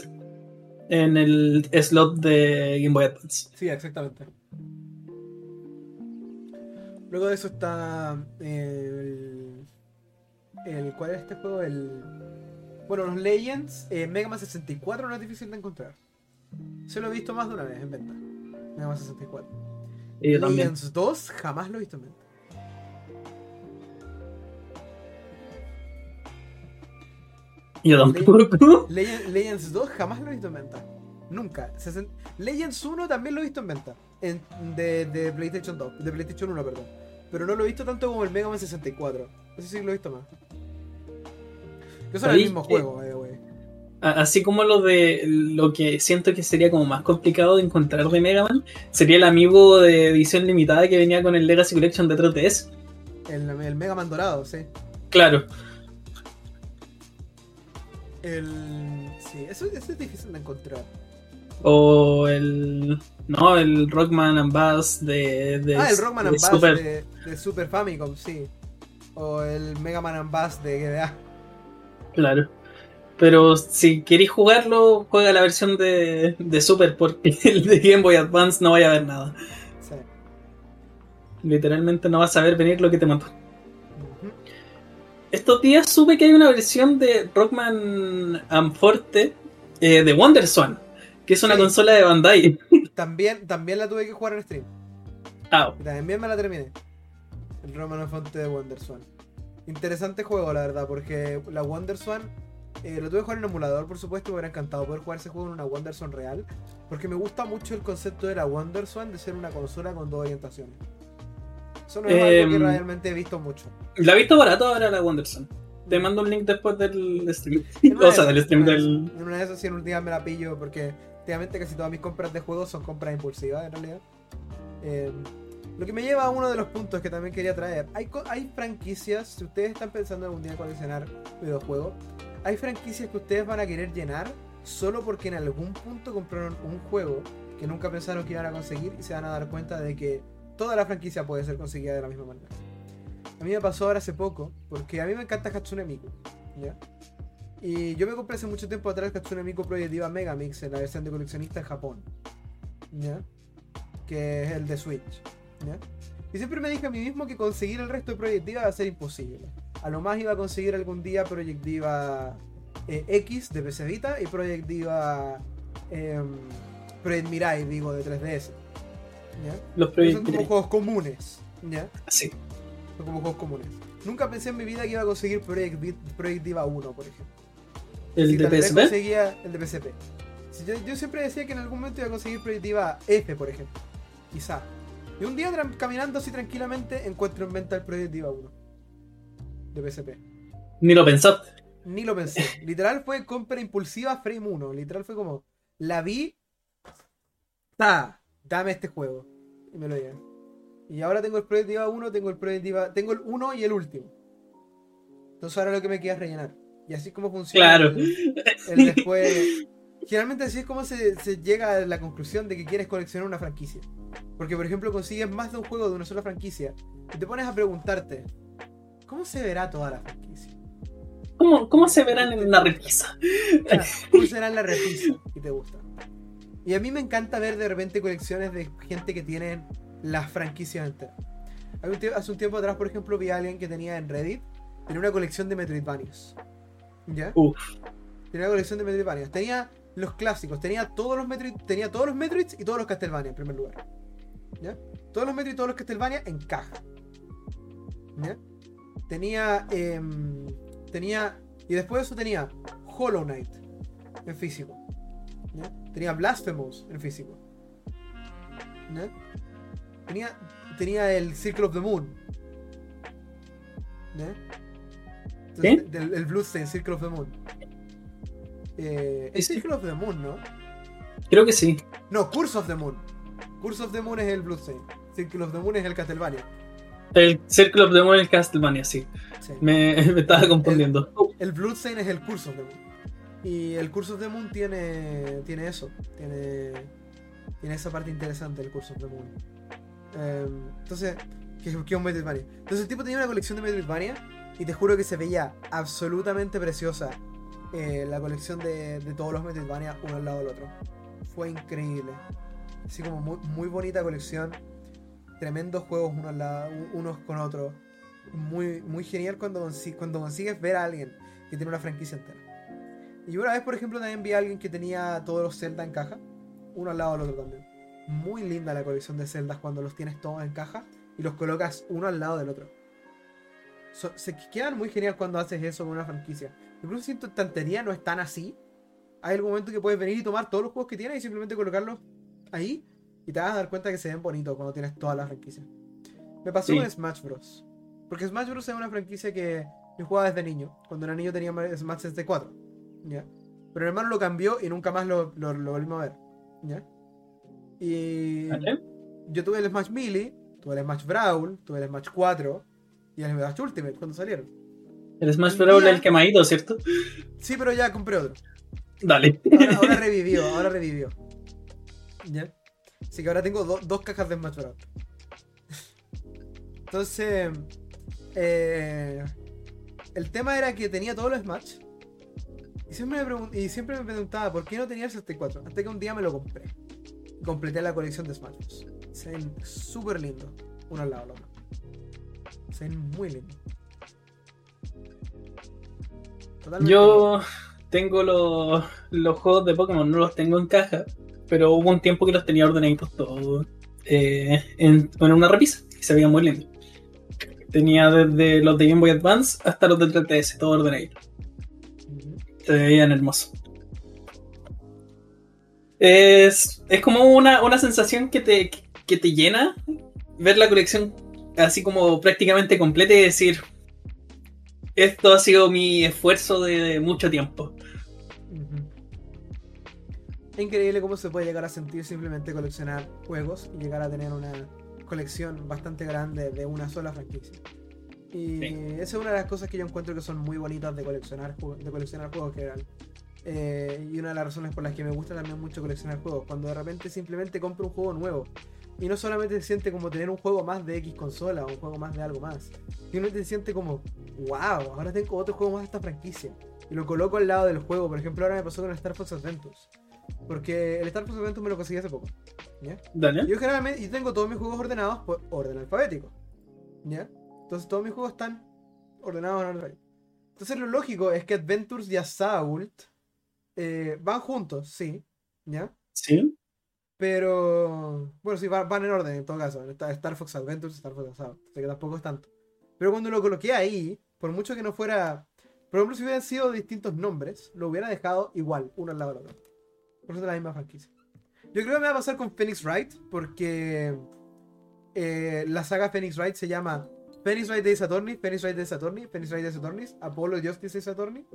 En el slot de Game Boy Advance. Sí, exactamente. Luego de eso está el, el ¿cuál es este juego? El bueno, los Legends, eh, Mega Man 64 no es difícil de encontrar. Se lo he visto más de una vez en venta. Mega Man 64. Y yo también. Legends 2 jamás lo he visto en venta. Yo tampoco. Legend- Legends 2 jamás lo he visto en venta. Nunca. Sesen- Legends 1 también lo he visto en venta. En- de, de PlayStation 2. De PlayStation 1, perdón. Pero no lo he visto tanto como el Mega Man 64. Ese sí lo he visto más. Que son el ¿Sabéis mismo juego, eh, wey. Así como lo de lo que siento que sería como más complicado de encontrar de Mega Man, sería el amigo de edición limitada que venía con el Legacy Collection de 3DS. El, el Mega Man dorado, sí. Claro, El. Sí, eso, eso es difícil de encontrar. o el. No, el Rockman and Bass de, de, ah, el Rockman de and Bass Super. de, de Super Famicom, sí. O el Mega Man and Bass de GBA. Claro. Pero si queréis jugarlo, juega la versión de, de Super, porque (laughs) el de Game Boy Advance no vaya a ver nada. Sí. Literalmente no vas a ver venir lo que te mató. Estos días supe que hay una versión de Rockman and Forte eh, de WonderSwan, que es una Sí. consola de Bandai. (laughs) También, también la tuve que jugar en stream. Ah, Y también me la terminé. El Roman Fonte de WonderSwan. Interesante juego, la verdad, porque la WonderSwan eh, lo tuve que jugar en emulador, por supuesto. Me hubiera encantado poder jugar ese juego en una WonderSwan real. Porque me gusta mucho el concepto de la WonderSwan de ser una consola con dos orientaciones. Eso no es algo que Em, realmente he visto mucho. la he visto barato ahora la WonderSwan. Te mando un link después del stream. (laughs) O sea, de del stream del. En una de esas, sí, en un día me la pillo porque últimamente casi todas mis compras de juegos son compras impulsivas en realidad. Eh, lo que me lleva a uno de los puntos que también quería traer. Hay, franquicias, si ustedes están pensando algún día coleccionar videojuegos, hay franquicias que ustedes van a querer llenar solo porque en algún punto compraron un juego que nunca pensaron que iban a conseguir y se van a dar cuenta de que toda la franquicia puede ser conseguida de la misma manera. A mí me pasó ahora hace poco, porque a mí me encanta Hatsune Miku, ¿ya? Y yo me compré hace mucho tiempo atrás Hatsune Miku Projectiva Megamix en la versión de coleccionista en Japón, ¿ya? Que es el de Switch, ¿ya? Y siempre me dije a mí mismo que conseguir el resto de Projectiva iba a ser imposible. A lo más iba a conseguir algún día Projectiva eh, X de PC Vita y Projectiva eh, Project Mirai, digo, de 3DS. ¿Ya? Los son como juegos comunes, ¿ya? Sí. Son como juegos comunes. Nunca pensé en mi vida que iba a conseguir Project, Project Diva 1, por ejemplo. El Si de PSP. conseguía el de PSP. Si yo, yo siempre decía que en algún momento iba a conseguir Project Diva F, por ejemplo. Quizá. Y un día caminando así tranquilamente encuentro en venta el Project Diva 1. De PSP. Ni lo pensaste. Ni lo pensé. Literal fue compra impulsiva Frame 1. Literal fue como, la vi. ¡Ta! Dame este juego. Y me lo llevé. Y ahora tengo el Project Diva 1, tengo el Project Diva. Tengo el 1 y el último. Entonces ahora lo que me queda es rellenar. Y así es como funciona. Claro. El, el después. Generalmente así es como se, se llega a la conclusión de que quieres coleccionar una franquicia. Porque, por ejemplo, consigues más de un juego de una sola franquicia y te pones a preguntarte, ¿cómo se verá toda la franquicia? ¿Cómo, cómo se verán en una repisa? Claro, ¿Cómo será en la repisa que te gusta? Y a mí me encanta ver de repente colecciones de gente que tienen las franquicias enteras. Hace un tiempo atrás, por ejemplo, vi a alguien que tenía en Reddit tenía una colección de Metroidvanias. ¿Ya? Uf, Tenía una colección de Metroidvanias. Tenía los clásicos, tenía todos los Metroid, tenía todos los Metroids y todos los Castlevania en primer lugar. ¿Ya? Todos los Metroid y todos los Castlevania en caja. ¿Ya? Tenía. em, tenía. Y después de eso tenía Hollow Knight en físico. Tenía Blasphemous en físico. ¿Ya? Tenía. Tenía el Circle of the Moon. ¿Ya? Entonces, ¿Sí? del- el Bluestain, Circle of the Moon. Eh, es. Circle of the Moon, ¿no? creo que sí. No, Curse of the Moon. Curse of the Moon es el Bluestain. Circle of the Moon es el Castlevania. El Circle of the Moon en Castlevania, sí. Sí. Me, (laughs) me estaba confundiendo. El Bluestain es el Curse of the Moon. Y el Curse of the Moon tiene, tiene eso. Tiene, tiene esa parte interesante del Curse of the Moon. Em, entonces, que, es un Metroidvania. Entonces el tipo tenía una colección de Metroidvania y te juro que se veía absolutamente preciosa eh, la colección de, de todos los Metroidvania uno al lado del otro. Fue increíble. Así como muy, muy bonita colección. Tremendos juegos uno al lado, unos con otros. Muy, muy genial cuando, cuando consigues ver a alguien que tiene una franquicia entera. Y una vez, por ejemplo, también vi a alguien que tenía todos los Zelda en caja, uno al lado del otro también. Muy linda la colección de Zeldas cuando los tienes todos en caja y los colocas uno al lado del otro. So- se quedan muy genial cuando haces eso con una franquicia. Incluso si tu estantería no están así, hay algún momento que puedes venir y tomar todos los juegos que tienes y simplemente colocarlos ahí y te vas a dar cuenta que se ven bonitos cuando tienes toda la franquicia. Me pasó Sí. con Smash Bros. Porque Smash Bros es una franquicia que yo jugaba desde niño. Cuando era niño tenía Smash 64. ¿Ya? Pero mi hermano lo cambió y nunca más lo, lo, lo volvimos a ver. ¿Ya? Y ¿Vale? yo tuve el Smash Melee, tuve el Smash Brawl, tuve el Smash 4 y el Smash Ultimate cuando salieron. El Smash Brawl día- el quemadito, ¿cierto? Sí, pero ya compré otro. Dale. Ahora, ahora revivió, ahora revivió. ¿Ya? Así que ahora tengo do- dos cajas de Smash Bros. Entonces, eh, el tema era que tenía todos los Smash. Y siempre, me y siempre me preguntaba por qué no tenía el 64. Hasta que un día me lo compré. Completé la colección de Bros. Se ven súper lindos, uno al lado del otro. Se ven muy lindos. Totalmente Yo tengo los, los juegos de Pokémon, no los tengo en caja, pero hubo un tiempo que los tenía ordenaditos todos eh, en, en una repisa y se veían muy lindos. Tenía desde los de Game Boy Advance hasta los de 3DS, todo ordenadito. Se veían hermosos. Es, es como una, una sensación que te, que te llena ver la colección así como prácticamente completa y decir, esto ha sido mi esfuerzo de mucho tiempo. Es increíble cómo se puede llegar a sentir simplemente coleccionar juegos y llegar a tener una colección bastante grande de una sola franquicia. Y Sí. esa es una de las cosas que yo encuentro que son muy bonitas de coleccionar, de coleccionar juegos en general. Eh, y una de las razones por las que me gusta también mucho coleccionar juegos, cuando de repente simplemente compro un juego nuevo. Y no solamente se siente como tener un juego más de X consola o un juego más de algo más, sino te siente como, wow, ahora tengo otro juego más de esta franquicia. Y lo coloco al lado del juego. Por ejemplo, ahora me pasó con el Star Fox Adventures. Porque el Star Fox Adventures me lo conseguí hace poco. ¿Ya? Dale. Yo generalmente yo tengo todos mis juegos ordenados por orden alfabético. ¿Ya? Entonces todos mis juegos están ordenados en orden. Entonces lo lógico es que Adventures y Assault eh, van juntos, sí. ¿Ya? Sí. Pero. Bueno, sí, van, van en orden en todo caso. Star Fox Adventures, Star Fox Assault. Así que tampoco es tanto. Pero cuando lo coloqué ahí, por mucho que no fuera. Por ejemplo, si hubieran sido distintos nombres, lo hubiera dejado igual, uno al lado del otro. Por eso es la misma franquicia. Yo creo que me va a pasar con Phoenix Wright, porque eh, la saga Phoenix Wright se llama Phoenix Wright Days Attorney, Phoenix Wright Days Attorney, Phoenix Wright Days Attorney, Apollo Justice Days Attorney.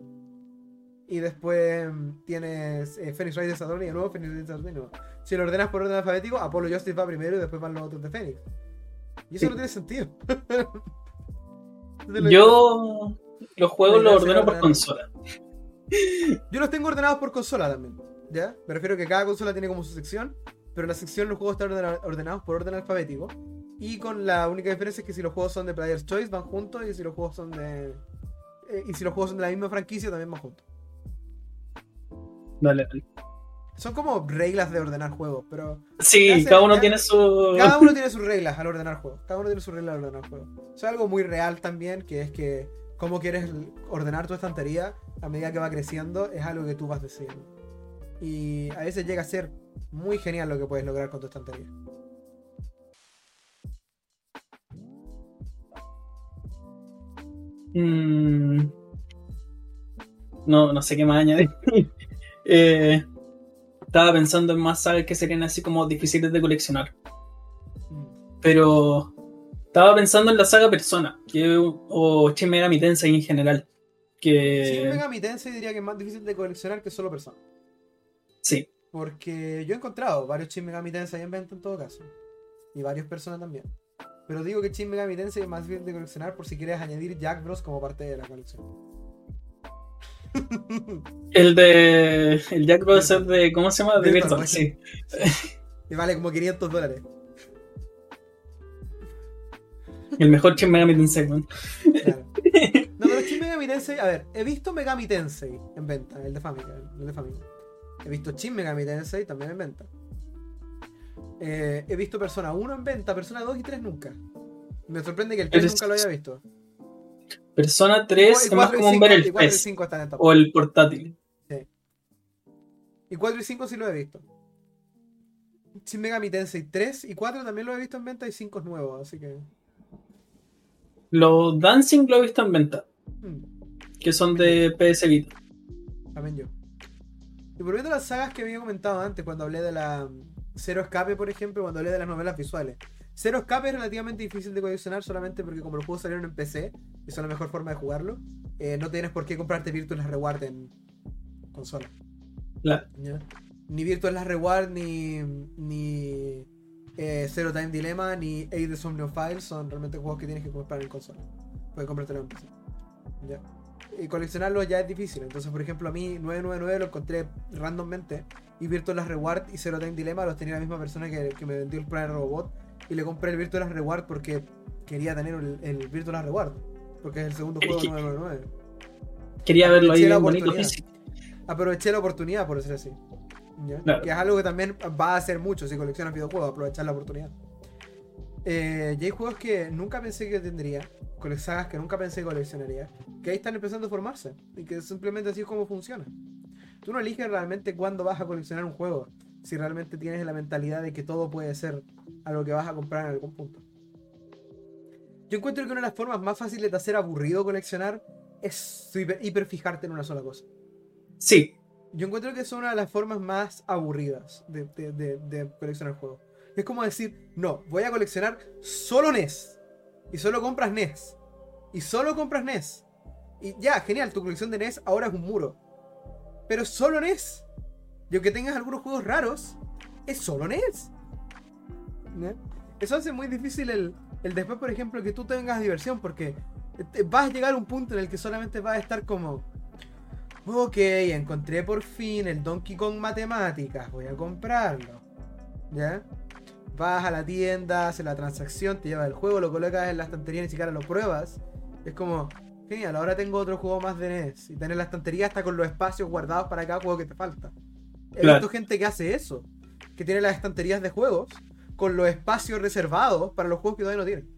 Y después mm, tienes eh, Phoenix Wright Days Attorney, de nuevo Phoenix Wright Days Attorney, de nuevo. Si lo ordenas por orden alfabético, Apollo Justice va primero y después van los otros de Phoenix. Y eso Sí. no tiene sentido. (laughs) Lo- Yo los juegos los ordeno por consola. Yo los tengo ordenados por consola también. ¿Ya? Me refiero a que cada consola tiene como su sección. Pero la sección los juegos están ordena- ordenados por orden alfabético. Y con la única diferencia es que si los juegos son de Player's Choice van juntos. Y si los juegos son de. eh, y si los juegos son de la misma franquicia también van juntos. Dale, dale. Son como reglas de ordenar juegos, pero. Sí, cada uno tiene su. Cada uno tiene sus reglas al ordenar juegos. Cada uno tiene sus reglas al ordenar juegos. Eso es algo muy real también, que es que cómo quieres ordenar tu estantería a medida que va creciendo es algo que tú vas decidiendo. Y a veces llega a ser muy genial lo que puedes lograr con tu estantería. Mm. No, no sé qué más añadir. (laughs) Eh, estaba pensando en más sagas que serían así como difíciles de coleccionar. Pero estaba pensando en la saga Persona, que, o Shin Megami Tensei en general. Que Shin Megami Tensei diría que es más difícil de coleccionar que solo persona. sí, Porque yo he encontrado varios Shin Megami Tensei en venta en todo caso. Y varias personas también. Pero digo que Shin Megami Tensei es más difícil de coleccionar por si quieres añadir Jack Bros como parte de la colección. (laughs) el de el Jack Bros es de ¿cómo se llama? De Virtual Virtual, Boy. sí. Y vale como 500 dólares. El mejor Shin Megami Tensei. man. Claro. (laughs) No, pero Shin Megami Tensei, a ver, he visto Megami Tensei en venta, el de Famicom. El de Famicom. He visto Shin Megami Tensei también en venta. Eh, he visto Persona 1 en venta, Persona 2 y 3 nunca. Me sorprende que el 3 Eres- nunca lo haya visto. Persona 3 es más y como un 5, ver el 4 y PES 5 están en top. o el portátil. Y 4 y 5 sí lo he visto. Shin Megami Tensei 3 y 4 también lo he visto en venta y 5 es nuevo, así que. Los Dancing lo he visto en venta, hmm, que son de PS Vita. también yo. Y volviendo a las sagas que había comentado antes, cuando hablé de la mm, Cero Escape, por ejemplo, cuando hablé de las novelas visuales. Cero Escape es relativamente difícil de coleccionar solamente porque como los juegos salieron en PC y son la mejor forma de jugarlo, eh, no tienes por qué comprarte Virtual Last Reward en consola. La- ¿ya? Ni Virtual Last Reward, ni, ni eh, Zero Time Dilemma, ni Aid the Somnium Files son realmente juegos que tienes que comprar en consola. Puedes comprártelo en PC. ¿ya? Y coleccionarlos ya es difícil. Entonces, por ejemplo, a mí 999 lo encontré randommente. Y Virtual Reward y Zero Time Dilemma los tenía la misma persona que, que me vendió el Planet Robot. Y le compré el Virtual Reward porque quería tener el, el Virtual Reward. Porque es el segundo juego de que- 999. Quería verlo ahí bien bonito aproveché la oportunidad, por decir así. ¿Ya? Claro. Que es algo que también va a hacer mucho si coleccionas videojuegos, aprovechar la oportunidad. Eh, y hay juegos que nunca pensé que tendría, con sagas que nunca pensé que coleccionaría, que ahí están empezando a formarse, y que simplemente así es como funciona. Tú no eliges realmente cuándo vas a coleccionar un juego, si realmente tienes la mentalidad de que todo puede ser algo que vas a comprar en algún punto. Yo encuentro que una de las formas más fáciles de hacer aburrido coleccionar es hiper, hiper fijarte en una sola cosa. Sí, Yo encuentro que es una de las formas más aburridas de, de- de- de coleccionar juegos. Es como decir, no, voy a coleccionar solo NES. Y solo compras NES. Y solo compras NES. Y ya, genial, tu colección de NES ahora es un muro. Pero solo NES. Y aunque tengas algunos juegos raros, es solo NES. Eso hace muy difícil el, el después, por ejemplo, que tú tengas diversión, porque vas a llegar a un punto en el que solamente vas a estar como, ok, encontré por fin el Donkey Kong Matemáticas, voy a comprarlo. ¿Ya? Vas a la tienda, haces la transacción, te llevas el juego, lo colocas en la estantería, ni siquiera lo pruebas. Es como, genial, ahora tengo otro juego más de NES. Y tener la estantería hasta con los espacios guardados para cada juego que te falta. He Claro. visto gente que hace eso, que tiene las estanterías de juegos con los espacios reservados para los juegos que todavía no tienen.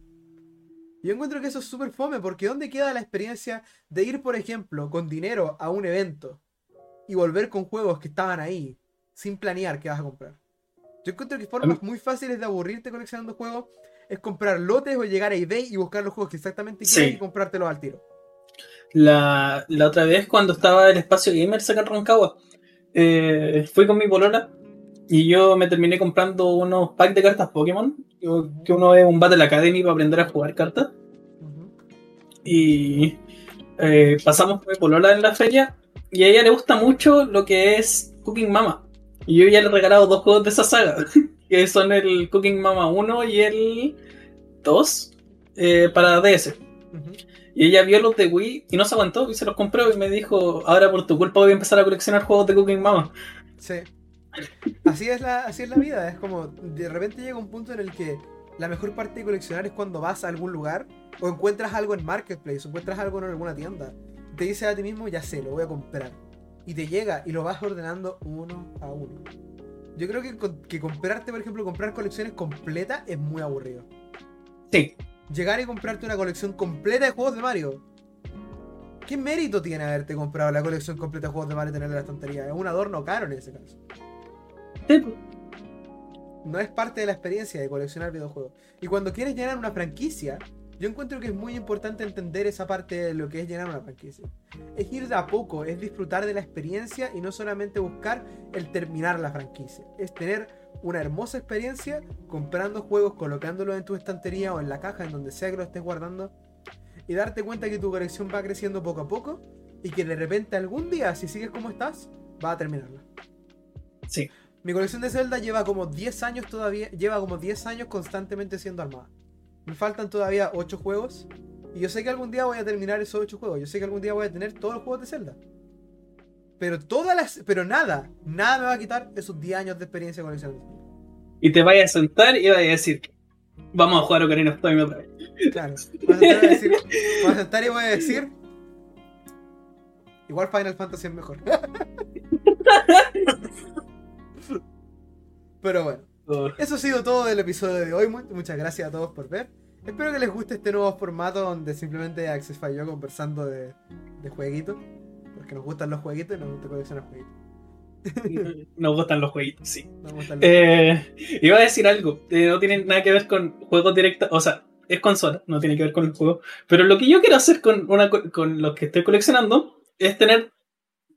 Y yo encuentro que eso es súper fome, porque ¿dónde queda la experiencia de ir, por ejemplo, con dinero a un evento y volver con juegos que estaban ahí, sin planear qué vas a comprar? Yo encuentro que formas muy fáciles de aburrirte coleccionando juegos es comprar lotes o llegar a eBay y buscar los juegos que exactamente quieres Sí. y comprártelos al tiro. La, la otra vez cuando estaba el espacio gamer acá en Rancagua, eh, fui con mi polola y yo me terminé comprando unos packs de cartas Pokémon, que uno es un Battle Academy para aprender a jugar cartas. Y eh, pasamos con mi polola en la feria y a ella le gusta mucho lo que es Cooking Mama. Y yo ya le he regalado dos juegos de esa saga, (laughs) que son el Cooking Mama 1 y el 2 eh, para DS. Y ella vio los de Wii y no se aguantó y se los compró y me dijo, ahora por tu culpa voy a empezar a coleccionar juegos de Cooking Mama. Sí. Así es, la, así es la vida, es como de repente llega un punto en el que la mejor parte de coleccionar es cuando vas a algún lugar o encuentras algo en Marketplace o encuentras algo en alguna tienda. Te dices a ti mismo, ya sé, lo voy a comprar. Y te llega y lo vas ordenando uno a uno. Yo creo que, que comprarte, por ejemplo, comprar colecciones completas es muy aburrido. Sí, Llegar y comprarte una colección completa de juegos de Mario. ¿Qué mérito tiene haberte comprado la colección completa de juegos de Mario y tenerla en la estantería? Es un adorno caro en ese caso. sí, no es parte de la experiencia de coleccionar videojuegos. Y cuando quieres llenar una franquicia, yo encuentro que es muy importante entender esa parte de lo que es llenar una franquicia. Es ir de a poco, es disfrutar de la experiencia y no solamente buscar el terminar la franquicia. Es tener una hermosa experiencia comprando juegos, colocándolos en tu estantería o en la caja, en donde sea que lo estés guardando, y darte cuenta que tu colección va creciendo poco a poco y que de repente algún día, si sigues como estás, va a terminarla. sí. Mi colección de Zelda lleva como 10 años todavía, lleva como 10 años constantemente siendo armada. Me faltan todavía 8 juegos y yo sé que algún día voy a terminar esos 8 juegos. Yo sé que algún día voy a tener todos los juegos de Zelda. Pero todas las pero nada, nada me va a quitar esos 10 años de experiencia coleccionando. Y te vayas a sentar y vas a decir, vamos a jugar Ocarina of Time otra vez. Claro. Voy a decir- a sentar y voy a decir Igual Final Fantasy es mejor. (laughs) Pero bueno. Eso ha sido todo del episodio de hoy. Mu- Muchas gracias a todos por ver. Espero que les guste este nuevo formato donde simplemente Access y yo conversando de, de jueguitos. Porque nos gustan los jueguitos y nos gusta coleccionar jueguitos. (laughs) Nos gustan los jueguitos, sí. Nos gustan los- Eh, iba a decir algo, eh, no tiene nada que ver con juegos directos, o sea, es consola, no tiene que ver con el juego. Pero lo que yo quiero hacer con, una, con los que estoy coleccionando es tener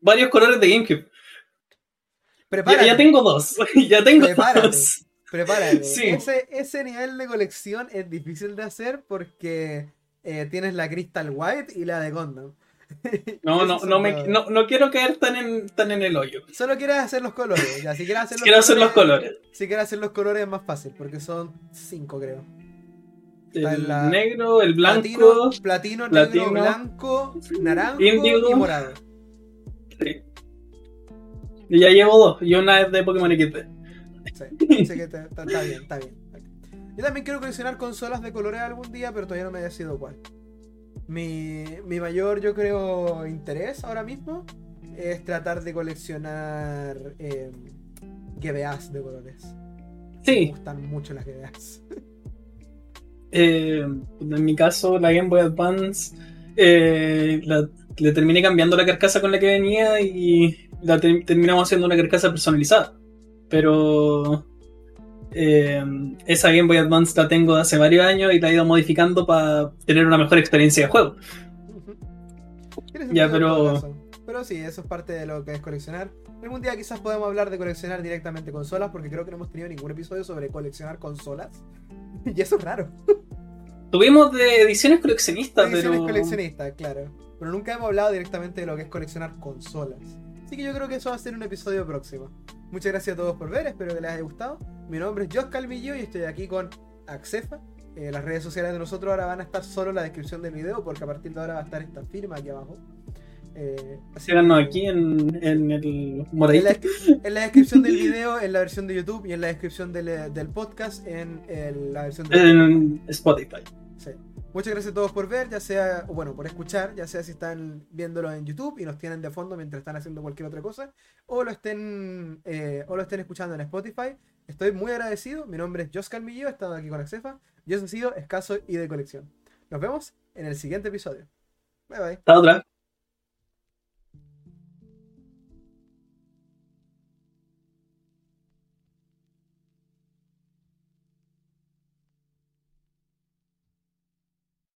varios colores de GameCube. Prepárate. ya tengo dos, (laughs) ya tengo Prepárate. dos. Prepárate. Sí. Ese, ese nivel de colección es difícil de hacer porque eh, tienes la Crystal White y la de Gundam. (laughs) No, no, no, me, no, no quiero caer tan en, tan en el hoyo. Solo quieres hacer los colores. Ya, si quieres hacer los Quiero hacer los colores, colores. Si quieres hacer los colores es más fácil porque son cinco, creo. Está El la- negro, el blanco. Platino, platino, platino, negro, blanco, naranjo índigo. y morado. sí. Y ya llevo dos, y una es de Pokémon XD. Sí, así que está, está- está bien, está bien. Yo también quiero coleccionar consolas de colores algún día, pero todavía no me haya sido cuál. Mi, mi mayor, yo creo, interés ahora mismo es tratar de coleccionar eh, GBAs de colores. Me Sí, gustan mucho las GBAs. Eh, en mi caso, la Game Boy Advance eh, la- le terminé cambiando la carcasa con la que venía y la ter- terminamos haciendo una carcasa personalizada. Pero eh, esa Game Boy Advance la tengo de hace varios años y la he ido modificando para tener una mejor experiencia de juego. Ya, pero-. Pero sí, eso es parte de lo que es coleccionar. Algún día quizás podemos hablar de coleccionar directamente consolas, porque creo que no hemos tenido ningún episodio sobre coleccionar consolas. (laughs) y eso es raro. Tuvimos de ediciones coleccionistas, Ediciones pero. coleccionistas, claro. Pero nunca hemos hablado directamente de lo que es coleccionar consolas. Así que yo creo que eso va a ser un episodio próximo. Muchas gracias a todos por ver, espero que les haya gustado. Mi nombre es Josh Calvillo y estoy aquí con Accefa. Eh, las redes sociales de nosotros ahora van a estar solo en la descripción del video, porque a partir de ahora va a estar esta firma aquí abajo. Eh, así que- aquí en, en el en la, en la descripción del video, en la versión de YouTube y en la descripción del, del podcast, en la versión de En Spotify. Muchas gracias a todos por ver, ya sea, bueno, por escuchar, ya sea si están viéndolo en YouTube y nos tienen de fondo mientras están haciendo cualquier otra cosa, o lo estén, eh, o lo estén escuchando en Spotify. Estoy muy agradecido. Mi nombre es Jos Calmillo, he estado aquí con Accefa. Yo he sido escaso y de colección. Nos vemos en el siguiente episodio. Bye bye. Hasta otra.